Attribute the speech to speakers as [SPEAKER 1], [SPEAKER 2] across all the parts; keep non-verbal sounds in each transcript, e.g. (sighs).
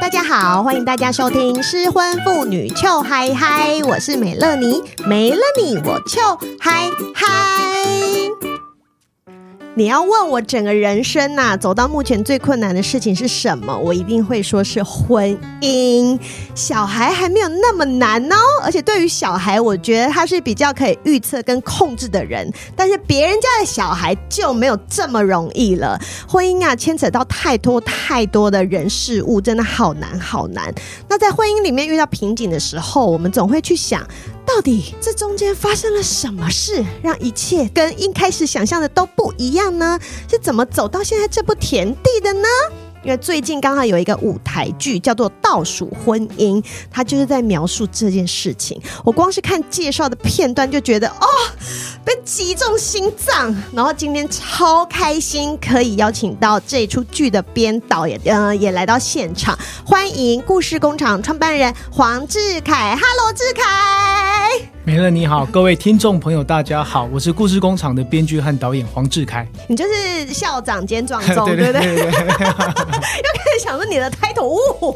[SPEAKER 1] 大家好，欢迎大家收听失婚妇女糗嗨嗨，我是美乐妮，没了你我糗嗨嗨。你要问我整个人生呐、走到目前最困难的事情是什么？我一定会说是婚姻。小孩还没有那么难哦，而且对于小孩，我觉得他是比较可以预测跟控制的人。但是别人家的小孩就没有这么容易了。婚姻啊，牵扯到太多太多的人事物，真的好难好难。那在婚姻里面遇到瓶颈的时候，我们总会去想。到底这中间发生了什么事，让一切跟一开始想象的都不一样呢？是怎么走到现在这步田地的呢？因为最近刚好有一个舞台剧叫做《倒数婚姻》，它就是在描述这件事情。我光是看介绍的片段就觉得哦，被击中心脏。然后今天超开心，可以邀请到这出剧的编导也嗯、也来到现场，欢迎故事工厂创办人黄智凯。Hello，智凯。
[SPEAKER 2] 美乐你好，各位听众朋友，大家好，我是故事工厂的编剧和导演黄志凯。
[SPEAKER 1] 你就是校长兼撞钟，(laughs) 对不对？(laughs) 又开始想说你的 title，哦，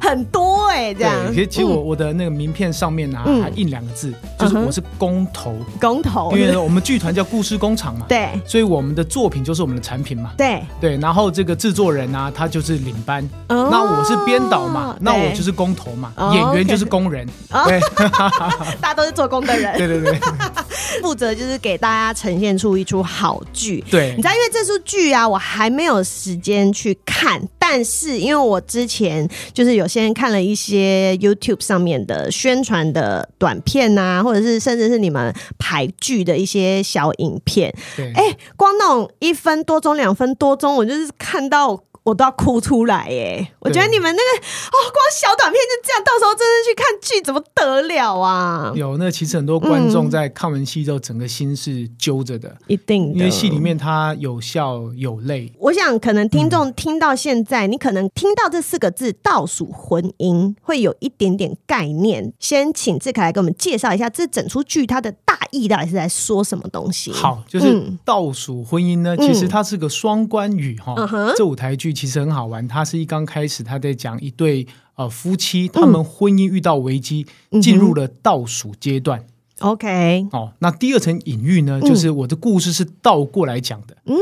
[SPEAKER 1] 很多哎、欸，这样。
[SPEAKER 2] 其实，其实我我的那个名片上面呢、啊，嗯、还印两个字，就是我是工头。工头，因为我们剧团叫故事工厂嘛，对，所以我们的作品就是我们的产品嘛，对。对。然后这个制作人呢、啊，他就是领班，哦、那我是编导嘛，那我就是工头嘛，哦、演员就是工人，哦、对，(laughs)
[SPEAKER 1] 大家都是。做工的人，
[SPEAKER 2] 对 (laughs) 对对，(laughs)
[SPEAKER 1] 负责就是给大家呈现出一出好剧。
[SPEAKER 2] 对，
[SPEAKER 1] 你知道，因为这出剧啊，我还没有时间去看，但是因为我之前就是有些人看了一些 YouTube 上面的宣传的短片啊，或者是甚至是你们排剧的一些小影片。对，哎，光那种一分多钟、两分多钟，我就是看到。我都要哭出来耶！我觉得你们那个哦，光小短片就这样，到时候真的去看剧怎么得了啊？
[SPEAKER 2] 有那其实很多观众在看完戏之后，整个心是揪着的，嗯、一定的，因为戏里面它有笑有泪。
[SPEAKER 1] 我想可能听众听到现在，嗯、你可能听到这四个字“倒数婚姻”会有一点点概念。先请志凯来给我们介绍一下这整出剧它的大意到底是在说什么东西？
[SPEAKER 2] 好，就是“倒数婚姻”呢，嗯、其实它是个双关语哈。嗯、这舞台剧。其实很好玩，他是一刚开始他在讲一对呃夫妻，他们婚姻遇到危机，嗯、进入了倒数阶段。OK，哦，那第二层隐喻呢，就是我的故事是倒过来讲的。嗯，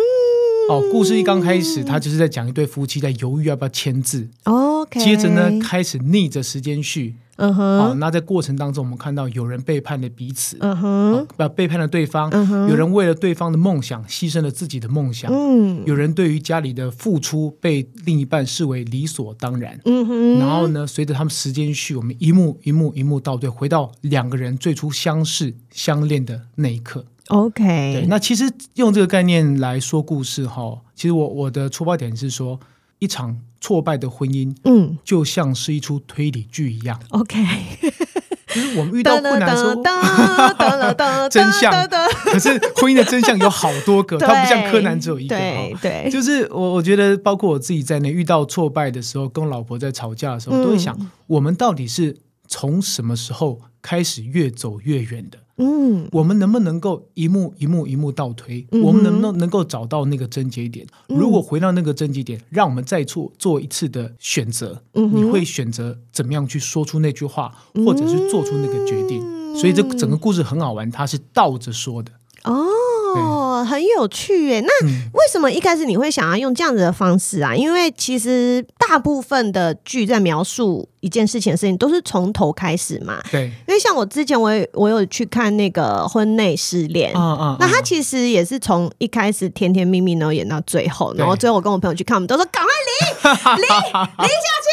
[SPEAKER 2] 哦，故事一刚开始，他就是在讲一对夫妻在犹豫要不要签字。OK，接着呢，开始逆着时间序。嗯哼，好，那在过程当中，我们看到有人背叛了彼此，嗯哼，不背叛了对方，嗯哼，有人为了对方的梦想牺牲了自己的梦想，嗯，有人对于家里的付出被另一半视为理所当然，嗯哼，然后呢，随着他们时间序，我们一幕一幕一幕倒退，回到两个人最初相识相恋的那一刻，OK，对，那其实用这个概念来说故事哈，其实我我的出发点是说。一场挫败的婚姻，嗯，就像是一出推理剧一样。OK，就是我们遇到困难的时候，(laughs) 真相，可是婚姻的真相有好多个，它不像柯南只有一个。对对，就是我我觉得，包括我自己在内，遇到挫败的时候，跟老婆在吵架的时候，都会想，我们到底是从什么时候开始越走越远的？嗯，我们能不能够一幕一幕一幕倒推？嗯、我们能不能能够找到那个症结点？嗯、如果回到那个症结点，让我们再做做一次的选择，嗯、你会选择怎么样去说出那句话，或者是做出那个决定？嗯、所以这整个故事很好玩，它是倒着说的哦。
[SPEAKER 1] 哦，很有趣耶！那为什么一开始你会想要用这样子的方式啊？因为其实大部分的剧在描述一件事情的事情都是从头开始嘛。对，因为像我之前我也我有去看那个婚内失恋，嗯嗯，那他其实也是从一开始甜甜蜜蜜，然后演到最后，然后最后我跟我朋友去看，我们都说赶快离离离下去，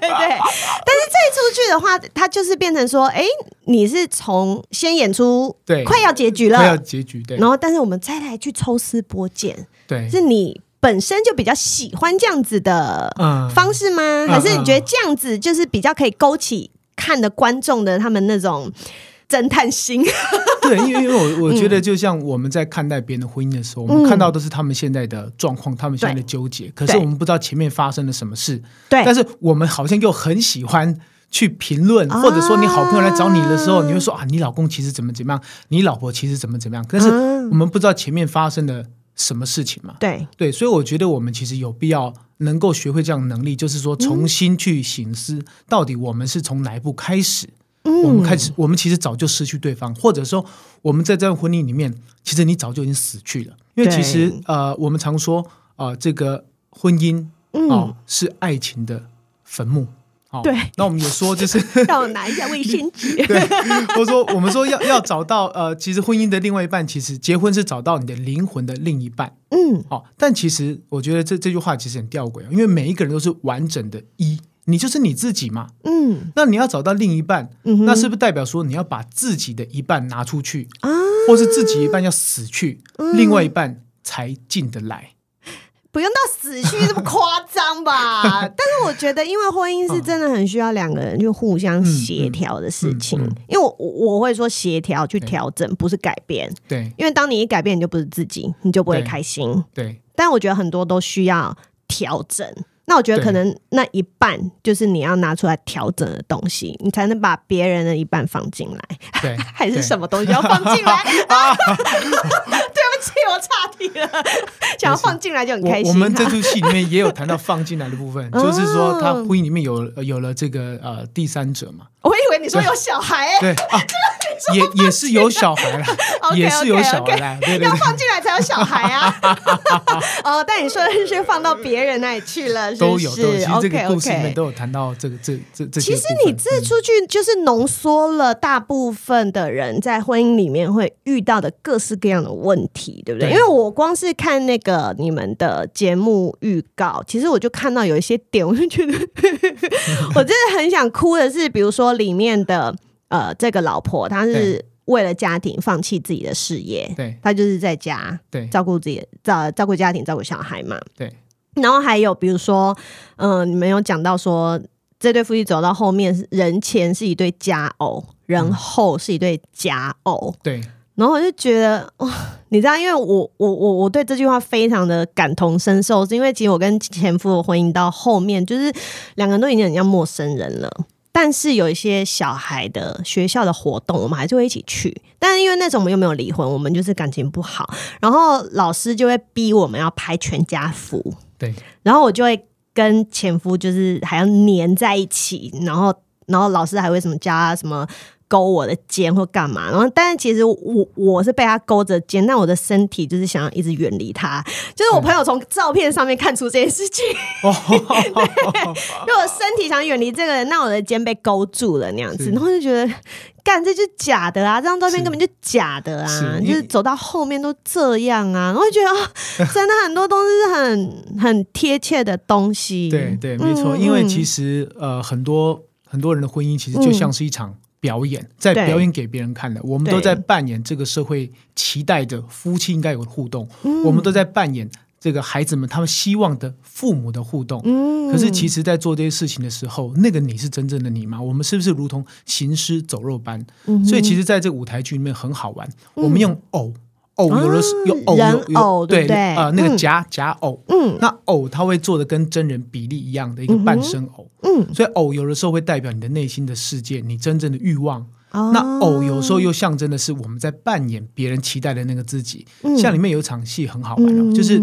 [SPEAKER 1] 对。但是这出去的话，它就是变成说，哎，你是从先演出对快要结局了。
[SPEAKER 2] 要结局对，
[SPEAKER 1] 然后但是我们再来去抽丝剥茧，对，是你本身就比较喜欢这样子的方式吗？嗯、还是你觉得这样子就是比较可以勾起看的观众的他们那种侦探心？(laughs)
[SPEAKER 2] 对，因为因为我我觉得就像我们在看待别人的婚姻的时候，嗯、我们看到都是他们现在的状况，他们现在的纠结，可是我们不知道前面发生了什么事。对，但是我们好像又很喜欢。去评论，或者说你好朋友来找你的时候，啊、你会说啊，你老公其实怎么怎么样，你老婆其实怎么怎么样。但是我们不知道前面发生了什么事情嘛？对对，所以我觉得我们其实有必要能够学会这样的能力，就是说重新去醒思，到底我们是从哪一步开始？嗯、我们开始，我们其实早就失去对方，或者说我们在这段婚姻里面，其实你早就已经死去了。因为其实呃，我们常说啊、呃，这个婚姻啊、嗯呃、是爱情的坟墓。哦、
[SPEAKER 1] 对，
[SPEAKER 2] 那我们也说，就是 (laughs)
[SPEAKER 1] 让我拿一下卫生纸。(laughs)
[SPEAKER 2] 对，或者说我们说要要找到呃，其实婚姻的另外一半，其实结婚是找到你的灵魂的另一半。嗯，好、哦，但其实我觉得这这句话其实很吊诡，因为每一个人都是完整的一，你就是你自己嘛。嗯，那你要找到另一半，嗯、那是不是代表说你要把自己的一半拿出去啊，或是自己一半要死去，嗯、另外一半才进得来？
[SPEAKER 1] 不用到死去这么夸张吧？(laughs) 但是我觉得，因为婚姻是真的很需要两个人去互相协调的事情。因为我我会说协调去调整，不是改变。对，因为当你一改变，你就不是自己，你就不会开心。对，对但我觉得很多都需要调整。那我觉得可能那一半就是你要拿出来调整的东西，你才能把别人的一半放进来。对，(laughs) 还是什么东西要放进来？对 (laughs) (laughs) 不起，我岔题了。想要放进来就很开心。
[SPEAKER 2] 我，我们这出戏里面也有谈到放进来的部分，就是说他婚姻里面有有了这个呃第三者嘛。
[SPEAKER 1] 我以为你说有小孩，欸，对啊，
[SPEAKER 2] 也 (laughs) 也是有小孩了，(laughs) 也是有小孩了，对对，
[SPEAKER 1] 要放进来才有小孩啊。(laughs) 哦，但你说的是放到别人那里去了，
[SPEAKER 2] 都有，都有。其实这个故事里面都有谈到这个这这这些。
[SPEAKER 1] 其实你这出剧就是浓缩了大部分的人在婚姻里面会遇到的各式各样的问题，对不对？因为我光是看那个你们的节目预告，其实我就看到有一些点，我就觉得我真的很想哭的是，比如说。里面的呃，这个老婆她是为了家庭放弃自己的事业，对，她就是在家对照顾自己照照顾家庭照顾小孩嘛，对。然后还有比如说，嗯、呃，你们有讲到说这对夫妻走到后面，人前是一对佳偶，人后是一对假偶，对。然后我就觉得哇，你知道，因为我我我我对这句话非常的感同身受，是因为其实我跟前夫的婚姻到后面，就是两个人都已经很像陌生人了。但是有一些小孩的学校的活动，我们还是会一起去。但是因为那时候我们又没有离婚，我们就是感情不好，然后老师就会逼我们要拍全家福。对，然后我就会跟前夫就是还要黏在一起，然后然后老师还会什么加什么。勾我的肩或干嘛，然后但是其实我我是被他勾着肩，但我的身体就是想要一直远离他。就是我朋友从照片上面看出这件事情，哦，(laughs) 对，就我身体想远离这个人，那我的肩被勾住了那样子，然后就觉得干这就假的啊，这张照片根本就假的啊，是就是走到后面都这样啊，然后就觉得 (laughs) 哦，真的很多东西是很很贴切的东西，
[SPEAKER 2] 对对，没错，嗯、因为其实呃很多很多人的婚姻其实就像是一场。表演在表演给别人看的，我们都在扮演这个社会期待的夫妻应该有的互动，嗯、我们都在扮演这个孩子们他们希望的父母的互动。嗯、可是其实，在做这些事情的时候，那个你是真正的你吗？我们是不是如同行尸走肉般？嗯、所以，其实在这个舞台剧里面很好玩，嗯、我们用偶。偶有的是有偶有有对啊，那个假假偶，嗯，那偶他会做的跟真人比例一样的一个半身偶，嗯，所以偶有的时候会代表你的内心的世界，你真正的欲望。那偶有时候又象征的是我们在扮演别人期待的那个自己。像里面有一场戏很好玩哦，就是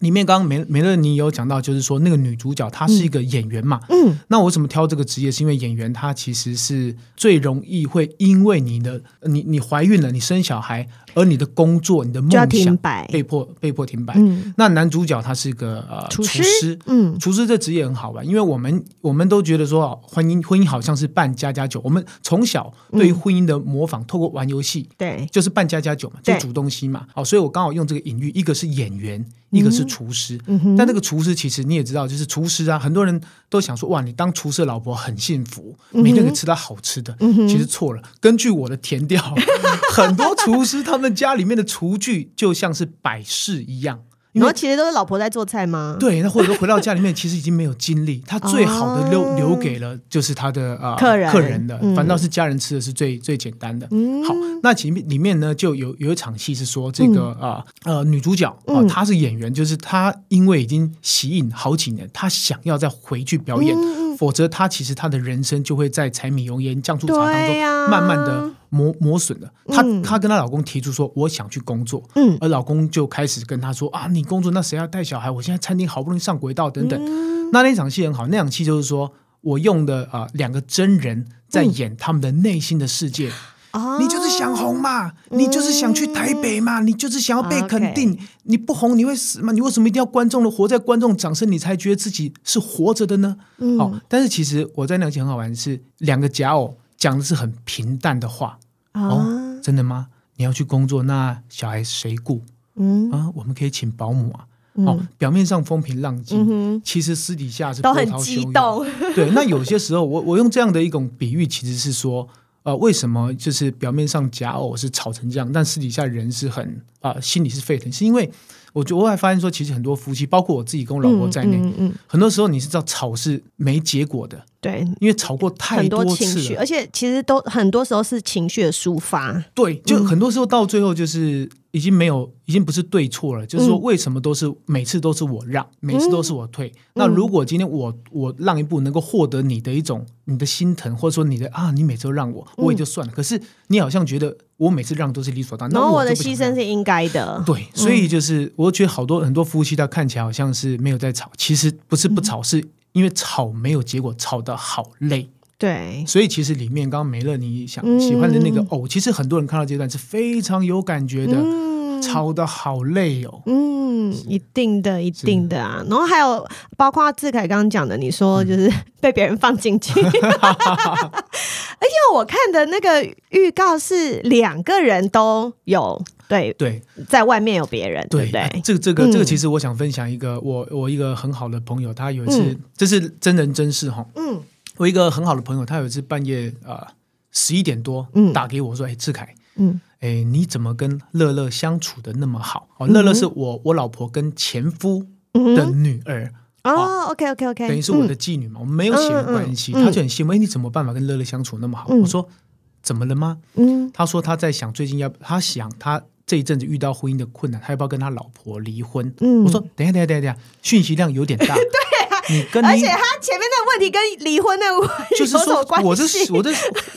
[SPEAKER 2] 里面刚刚梅梅乐妮有讲到，就是说那个女主角她是一个演员嘛，嗯，那我为什么挑这个职业？是因为演员她其实是最容易会因为你的你你怀孕了，你生小孩。而你的工作、你的梦想被迫被迫停摆。嗯、那男主角他是个呃厨师，厨师嗯，厨师这职业很好玩，因为我们我们都觉得说婚姻婚姻好像是扮家家酒。我们从小对于婚姻的模仿，嗯、透过玩游戏，对，就是扮家家酒嘛，就煮东西嘛。好，所以我刚好用这个隐喻，一个是演员，一个是厨师。嗯、哼但那个厨师其实你也知道，就是厨师啊，很多人都想说哇，你当厨师的老婆很幸福，每天可以吃到好吃的。嗯、其实错了，根据我的填调，(laughs) 很多厨师他们。家里面的厨具就像是摆饰一样，
[SPEAKER 1] 然后其实都是老婆在做菜吗？
[SPEAKER 2] 对，那或者说回到家里面，其实已经没有精力，(laughs) 他最好的留留给了就是他的呃客人客人的，反倒是家人吃的是最最简单的。好，那其实里面呢就有有一场戏是说这个啊呃女主角啊她是演员，就是她因为已经息影好几年，她想要再回去表演。否则他其实他的人生就会在柴米油盐酱醋茶当中慢慢的磨磨损了。她她跟她老公提出说，我想去工作，嗯，而老公就开始跟她说啊，你工作那谁要带小孩？我现在餐厅好不容易上轨道等等。嗯、那那场戏很好，那场戏就是说我用的啊、呃、两个真人在演他们的内心的世界。你就是想红嘛？你就是想去台北嘛？你就是想要被肯定？你不红你会死吗？你为什么一定要观众的活在观众掌声，你才觉得自己是活着的呢？好，但是其实我在那集很好玩，是两个假偶讲的是很平淡的话。哦，真的吗？你要去工作，那小孩谁顾？嗯啊，我们可以请保姆啊。哦，表面上风平浪静，其实私底下是波涛汹涌。对，那有些时候，我我用这样的一种比喻，其实是说。呃，为什么就是表面上假偶是吵成这样，但私底下人是很啊、呃，心里是沸腾？是因为我觉得我还发现说，其实很多夫妻，包括我自己跟我老婆在内，嗯嗯嗯、很多时候你是知道吵是没结果的，对，因为吵过太多次
[SPEAKER 1] 而且其实都很多时候是情绪的抒发，
[SPEAKER 2] 对，就很多时候到最后就是。已经没有，已经不是对错了，就是说，为什么都是、嗯、每次都是我让，每次都是我退？嗯、那如果今天我我让一步，能够获得你的一种你的心疼，或者说你的啊，你每次都让我，我也就算了。嗯、可是你好像觉得我每次让都是理所当然，那我，
[SPEAKER 1] 我的牺牲是应该的。
[SPEAKER 2] 对，所以就是我觉得好多很多夫妻他看起来好像是没有在吵，其实不是不吵，嗯、是因为吵没有结果，吵得好累。
[SPEAKER 1] 对，
[SPEAKER 2] 所以其实里面刚刚梅乐你想喜欢的那个偶，嗯、其实很多人看到这段是非常有感觉的，嗯、吵得好累哦。
[SPEAKER 1] 嗯，一定的，一定的啊。然后还有包括志凯刚刚讲的，你说就是被别人放进去，嗯、(laughs) 而且我看的那个预告是两个人都有，对对，在外面有别人，对，对不对？
[SPEAKER 2] 这个这个这个，其实我想分享一个我我一个很好的朋友，他有一次，嗯、这是真人真事哈，嗯。我一个很好的朋友，他有一次半夜啊十一点多打给我说：“哎、嗯，志凯，嗯，哎，你怎么跟乐乐相处的那么好？哦，乐乐是我我老婆跟前夫的女儿。
[SPEAKER 1] 哦，OK OK OK，
[SPEAKER 2] 等于是我的妓女嘛，嗯、我们没有血缘关系。他就很羡慕，哎，你怎么办法跟乐乐相处那么好？嗯、我说怎么了吗？嗯，他说他在想最近要，他想他这一阵子遇到婚姻的困难，他要不要跟他老婆离婚？嗯，我说等一下等一下等一下，讯息量有点大。(laughs) 对啊。你跟你，
[SPEAKER 1] 而且他前面那个问题跟离婚的问题 (laughs)
[SPEAKER 2] 就是说，我就我就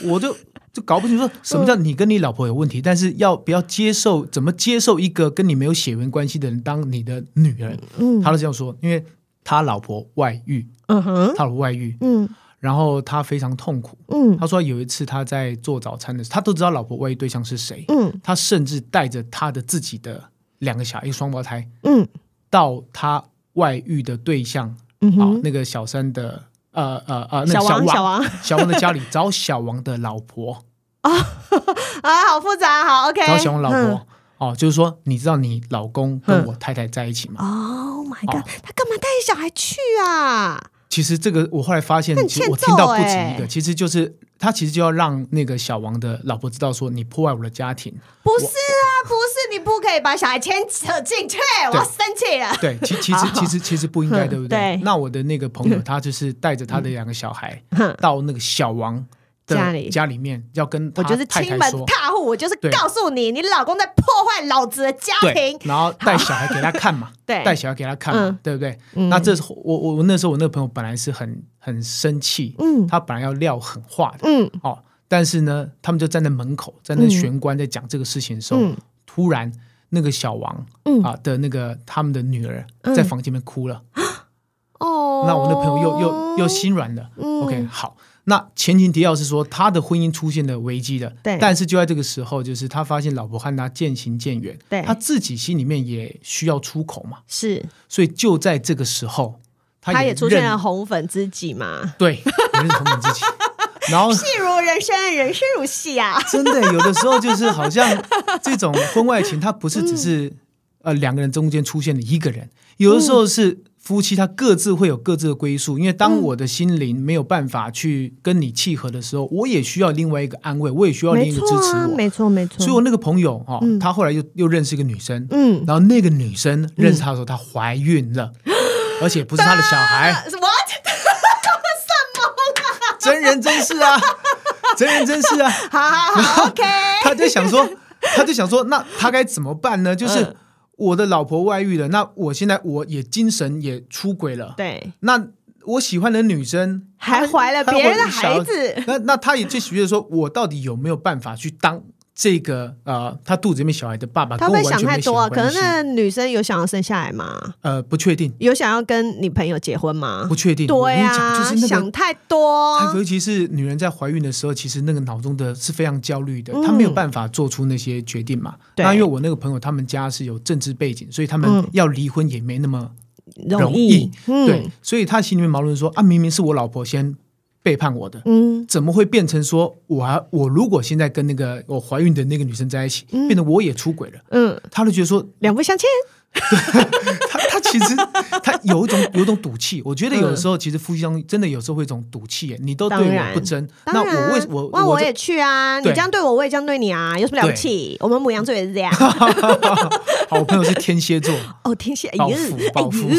[SPEAKER 2] 我就就搞不清楚，说 (laughs) 什么叫你跟你老婆有问题，但是要不要接受，怎么接受一个跟你没有血缘关系的人当你的女儿？嗯，他都这样说，因为他老婆外遇，嗯哼，他老婆外遇，嗯，然后他非常痛苦，嗯，他说有一次他在做早餐的时候，他都知道老婆外遇对象是谁，嗯，他甚至带着他的自己的两个小孩，一个双胞胎，嗯，到他外遇的对象。好，那个小三的呃呃呃，那个小王小王小王。(laughs) 的家里找小王的老婆。啊 (laughs)
[SPEAKER 1] 啊，好复杂，好 OK，
[SPEAKER 2] 找小王老婆。哦，就是说，你知道你老公跟我太太在一起吗
[SPEAKER 1] ？Oh my god，他干嘛带小孩去啊？
[SPEAKER 2] 其实这个我后来发现，其实我听到不止一个，其实就是他其实就要让那个小王的老婆知道说，你破坏我的家庭，
[SPEAKER 1] 不是啊，不是。你不可以把小孩牵扯进去，我要生气了。
[SPEAKER 2] 对，其其实其实其实不应该，(laughs) 对不对？那我的那个朋友，他就是带着他的两个小孩到那个小王的家里。家里面，要跟我就是亲门
[SPEAKER 1] 踏户，我就是告诉你，你老公在破坏老子的家庭。
[SPEAKER 2] 然后带小孩给他看嘛，(laughs) 对，带小孩给他看嘛，对不对？那这是我我我那时候我那个朋友本来是很很生气，嗯，他本来要撂狠话的，嗯，哦，但是呢，他们就站在门口，在那玄关在讲这个事情的时候。突然，那个小王啊的那个他们的女儿在房间里面哭了。哦，那我那朋友又又又心软了。OK，好，那前情提要是说他的婚姻出现了危机的。对，但是就在这个时候，就是他发现老婆和他渐行渐远，对，他自己心里面也需要出口嘛。是，所以就在这个时候，
[SPEAKER 1] 他也出现了红粉知己嘛。
[SPEAKER 2] 对，也是红粉知己。(laughs) 然后
[SPEAKER 1] 戏如人生，人生如戏啊！
[SPEAKER 2] 真的，有的时候就是好像这种婚外情，它不是只是、嗯、呃两个人中间出现了一个人，有的时候是夫妻，他各自会有各自的归宿。因为当我的心灵没有办法去跟你契合的时候，我也需要另外一个安慰，我也需要另一个支持我。
[SPEAKER 1] 没错、啊，没错。
[SPEAKER 2] 所以我那个朋友哈，嗯、他后来又又认识一个女生，嗯，然后那个女生认识他的时候，她怀孕了，嗯、而且不是他的小孩。(laughs) 什么？(laughs) 真人真事啊，(laughs) 真人真事啊，
[SPEAKER 1] 好好好，OK。
[SPEAKER 2] 他就想说，他就想说，那他该怎么办呢？就是我的老婆外遇了，那我现在我也精神也出轨了，对。那我喜欢的女生
[SPEAKER 1] 还怀了别人的孩子，
[SPEAKER 2] 那那他也就觉得说，我到底有没有办法去当？这个呃，他肚子里面小孩的爸爸，
[SPEAKER 1] 他会想太多啊。可能那女生有想要生下来吗？
[SPEAKER 2] 呃，不确定。
[SPEAKER 1] 有想要跟你朋友结婚吗？
[SPEAKER 2] 不确定。
[SPEAKER 1] 对啊，就是、那个、想太多。
[SPEAKER 2] 尤其是女人在怀孕的时候，其实那个脑中的是非常焦虑的，她、嗯、没有办法做出那些决定嘛。那因为我那个朋友他们家是有政治背景，所以他们要离婚也没那么容易。
[SPEAKER 1] 容易
[SPEAKER 2] 对，所以他心里面矛盾说啊，明明是我老婆先。背叛我的，嗯，怎么会变成说我还我如果现在跟那个我怀孕的那个女生在一起，嗯、变得我也出轨了，嗯，他就觉得说
[SPEAKER 1] 两不相欠。(laughs)
[SPEAKER 2] 对，他他其实他有一种有一种赌气，我觉得有的时候其实夫妻中真的有时候会一种赌气，你都对我不争，那我为我
[SPEAKER 1] 那我也去啊，你这样对我，我也这样对你啊，有什么了不起？我们母羊座也是这样。(laughs)
[SPEAKER 2] 好，我朋友是天蝎座，(laughs)
[SPEAKER 1] 哦，天蝎，
[SPEAKER 2] 报复报复，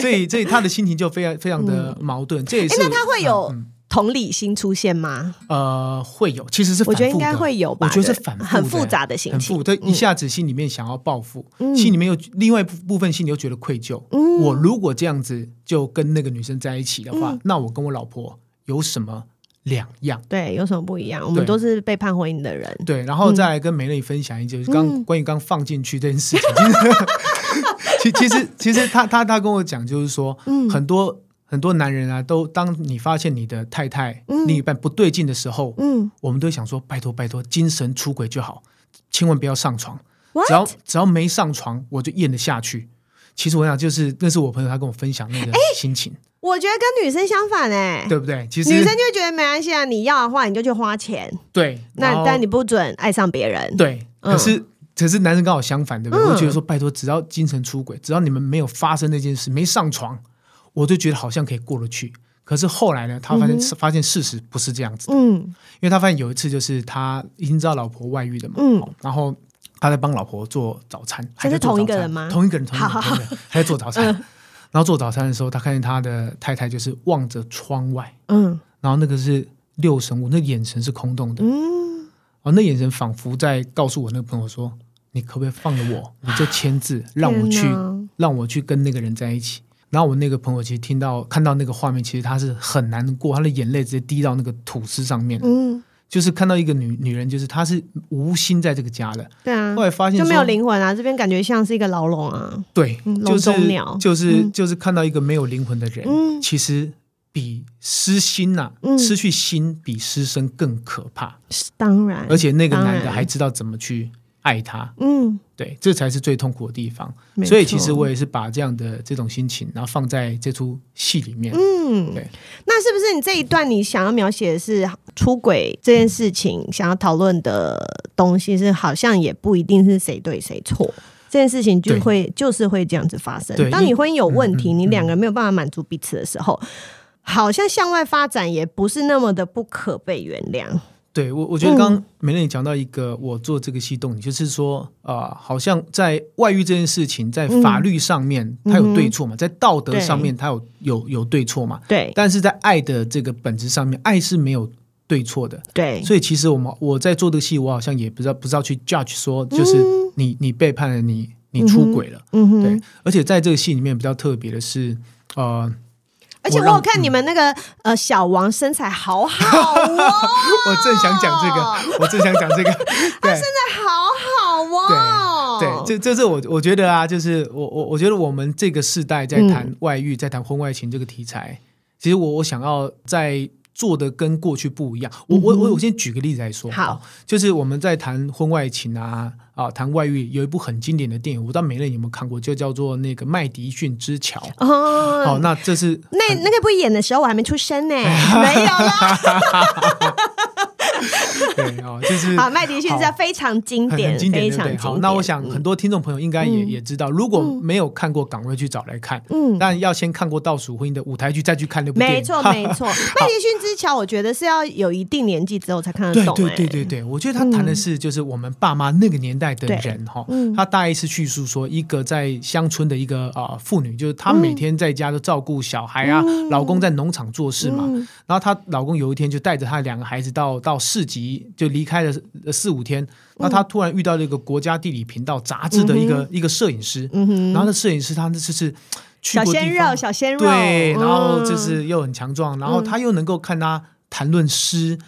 [SPEAKER 2] 所以所以他的心情就非常非常的矛盾。这也是
[SPEAKER 1] 那他会有。同理心出现吗？
[SPEAKER 2] 呃，会有，其实是反复，
[SPEAKER 1] 我觉得应该会有吧。
[SPEAKER 2] 我觉得是反复
[SPEAKER 1] 很复杂的心情，
[SPEAKER 2] 很复，他一下子心里面想要报复，嗯、心里面又另外一部分心里又觉得愧疚。嗯、我如果这样子就跟那个女生在一起的话，嗯、那我跟我老婆有什么两样？
[SPEAKER 1] 对，有什么不一样？我们都是背叛婚姻的人。
[SPEAKER 2] 对，然后再来跟美丽分享一件，就是刚、嗯、关于刚放进去这件事情。其 (laughs) 其实其实他他他跟我讲，就是说，嗯、很多。很多男人啊，都当你发现你的太太、嗯、另一半不对劲的时候，嗯，我们都想说，拜托拜托，精神出轨就好，千万不要上床。只要只要没上床，我就咽得下去。其实我想，就是那是我朋友他跟我分享那个心情。
[SPEAKER 1] 我觉得跟女生相反哎，
[SPEAKER 2] 对不对？其实
[SPEAKER 1] 女生就觉得没关系啊，你要的话你就去花钱。
[SPEAKER 2] 对，
[SPEAKER 1] 那但你不准爱上别人。
[SPEAKER 2] 对，可是、嗯、可是男生刚好相反，对不对？嗯、我觉得说，拜托，只要精神出轨，只要你们没有发生那件事，没上床。我就觉得好像可以过得去，可是后来呢，他发现、嗯、发现事实不是这样子的。嗯，因为他发现有一次就是他已经知道老婆外遇了嘛，嗯，然后他在帮老婆做早餐，还是
[SPEAKER 1] 同一个人吗？
[SPEAKER 2] 同一个人，同一个人，他在做早餐。嗯、然后做早餐的时候，他看见他的太太就是望着窗外，嗯，然后那个是六神无，那个、眼神是空洞的，嗯，哦，那眼神仿佛在告诉我那个朋友说：“你可不可以放了我？你就 (sighs) 签字，让我去，让我去跟那个人在一起。”然后我那个朋友其实听到看到那个画面，其实他是很难过，他的眼泪直接滴到那个吐司上面。嗯，就是看到一个女女人，就是她是无心在这个家的。对啊，后来发现
[SPEAKER 1] 就没有灵魂啊，这边感觉像是一个牢笼啊。
[SPEAKER 2] 对，就是就是就是看到一个没有灵魂的人，嗯，其实比失心呐，失去心比失身更可怕。
[SPEAKER 1] 当然，
[SPEAKER 2] 而且那个男的还知道怎么去。爱他，嗯，对，这才是最痛苦的地方。所以其实我也是把这样的这种心情，然后放在这出戏里面。嗯，对。
[SPEAKER 1] 那是不是你这一段你想要描写的是出轨这件事情，想要讨论的东西是好像也不一定是谁对谁错，这件事情就会就是会这样子发生。当你婚姻有问题，你两个人没有办法满足彼此的时候，好像向外发展也不是那么的不可被原谅。
[SPEAKER 2] 对我，我觉得刚刚美乐你讲到一个，我做这个戏动，就是说啊、呃，好像在外遇这件事情，在法律上面它有对错嘛，在道德上面它有有有对错嘛，对，但是在爱的这个本质上面，爱是没有对错的，对，所以其实我们我在做这个戏，我好像也不知道不知道去 judge 说，就是你你背叛了你，你出轨了，嗯哼，对，而且在这个戏里面比较特别的是，呃。
[SPEAKER 1] 而且我有看你们那个、嗯、呃小王身材好好哦，(laughs)
[SPEAKER 2] 我正想讲这个，(laughs) 我正想讲这个，
[SPEAKER 1] 他身材好好哦，
[SPEAKER 2] 对对，这这是我我觉得啊，就是我我我觉得我们这个世代在谈外遇，嗯、在谈婚外情这个题材，其实我我想要在。做的跟过去不一样。我我我我先举个例子来说，好，就是我们在谈婚外情啊啊，谈外遇，有一部很经典的电影，我不知道美乐你有没有看过，就叫做那个《麦迪逊之桥》。哦，好，那这是
[SPEAKER 1] 那那个不演的时候我还没出生呢，(laughs) 没有啦。(laughs) (laughs)
[SPEAKER 2] 对啊，(laughs) 就是
[SPEAKER 1] 好，麦迪逊是非常经典，非常经典。
[SPEAKER 2] 好，那我想很多听众朋友应该也也知道，如果没有看过，赶快去找来看。嗯，但要先看过《倒数婚姻》的舞台剧，再去看那部电影。
[SPEAKER 1] 没错，没错。麦迪逊之桥，我觉得是要有一定年纪之后才看得懂。
[SPEAKER 2] 对对对对，我觉得他谈的是就是我们爸妈那个年代的人哈。他大意是叙述说，一个在乡村的一个啊妇女，就是她每天在家都照顾小孩啊，老公在农场做事嘛。然后她老公有一天就带着她两个孩子到到市集。就离开了四五天，那他突然遇到了一个国家地理频道杂志的一个、嗯、一个摄影师，然后那摄影师他那就是去过
[SPEAKER 1] 小鲜肉，小鲜肉，
[SPEAKER 2] 对，然后就是又很强壮，嗯、然后他又能够看他。谈论诗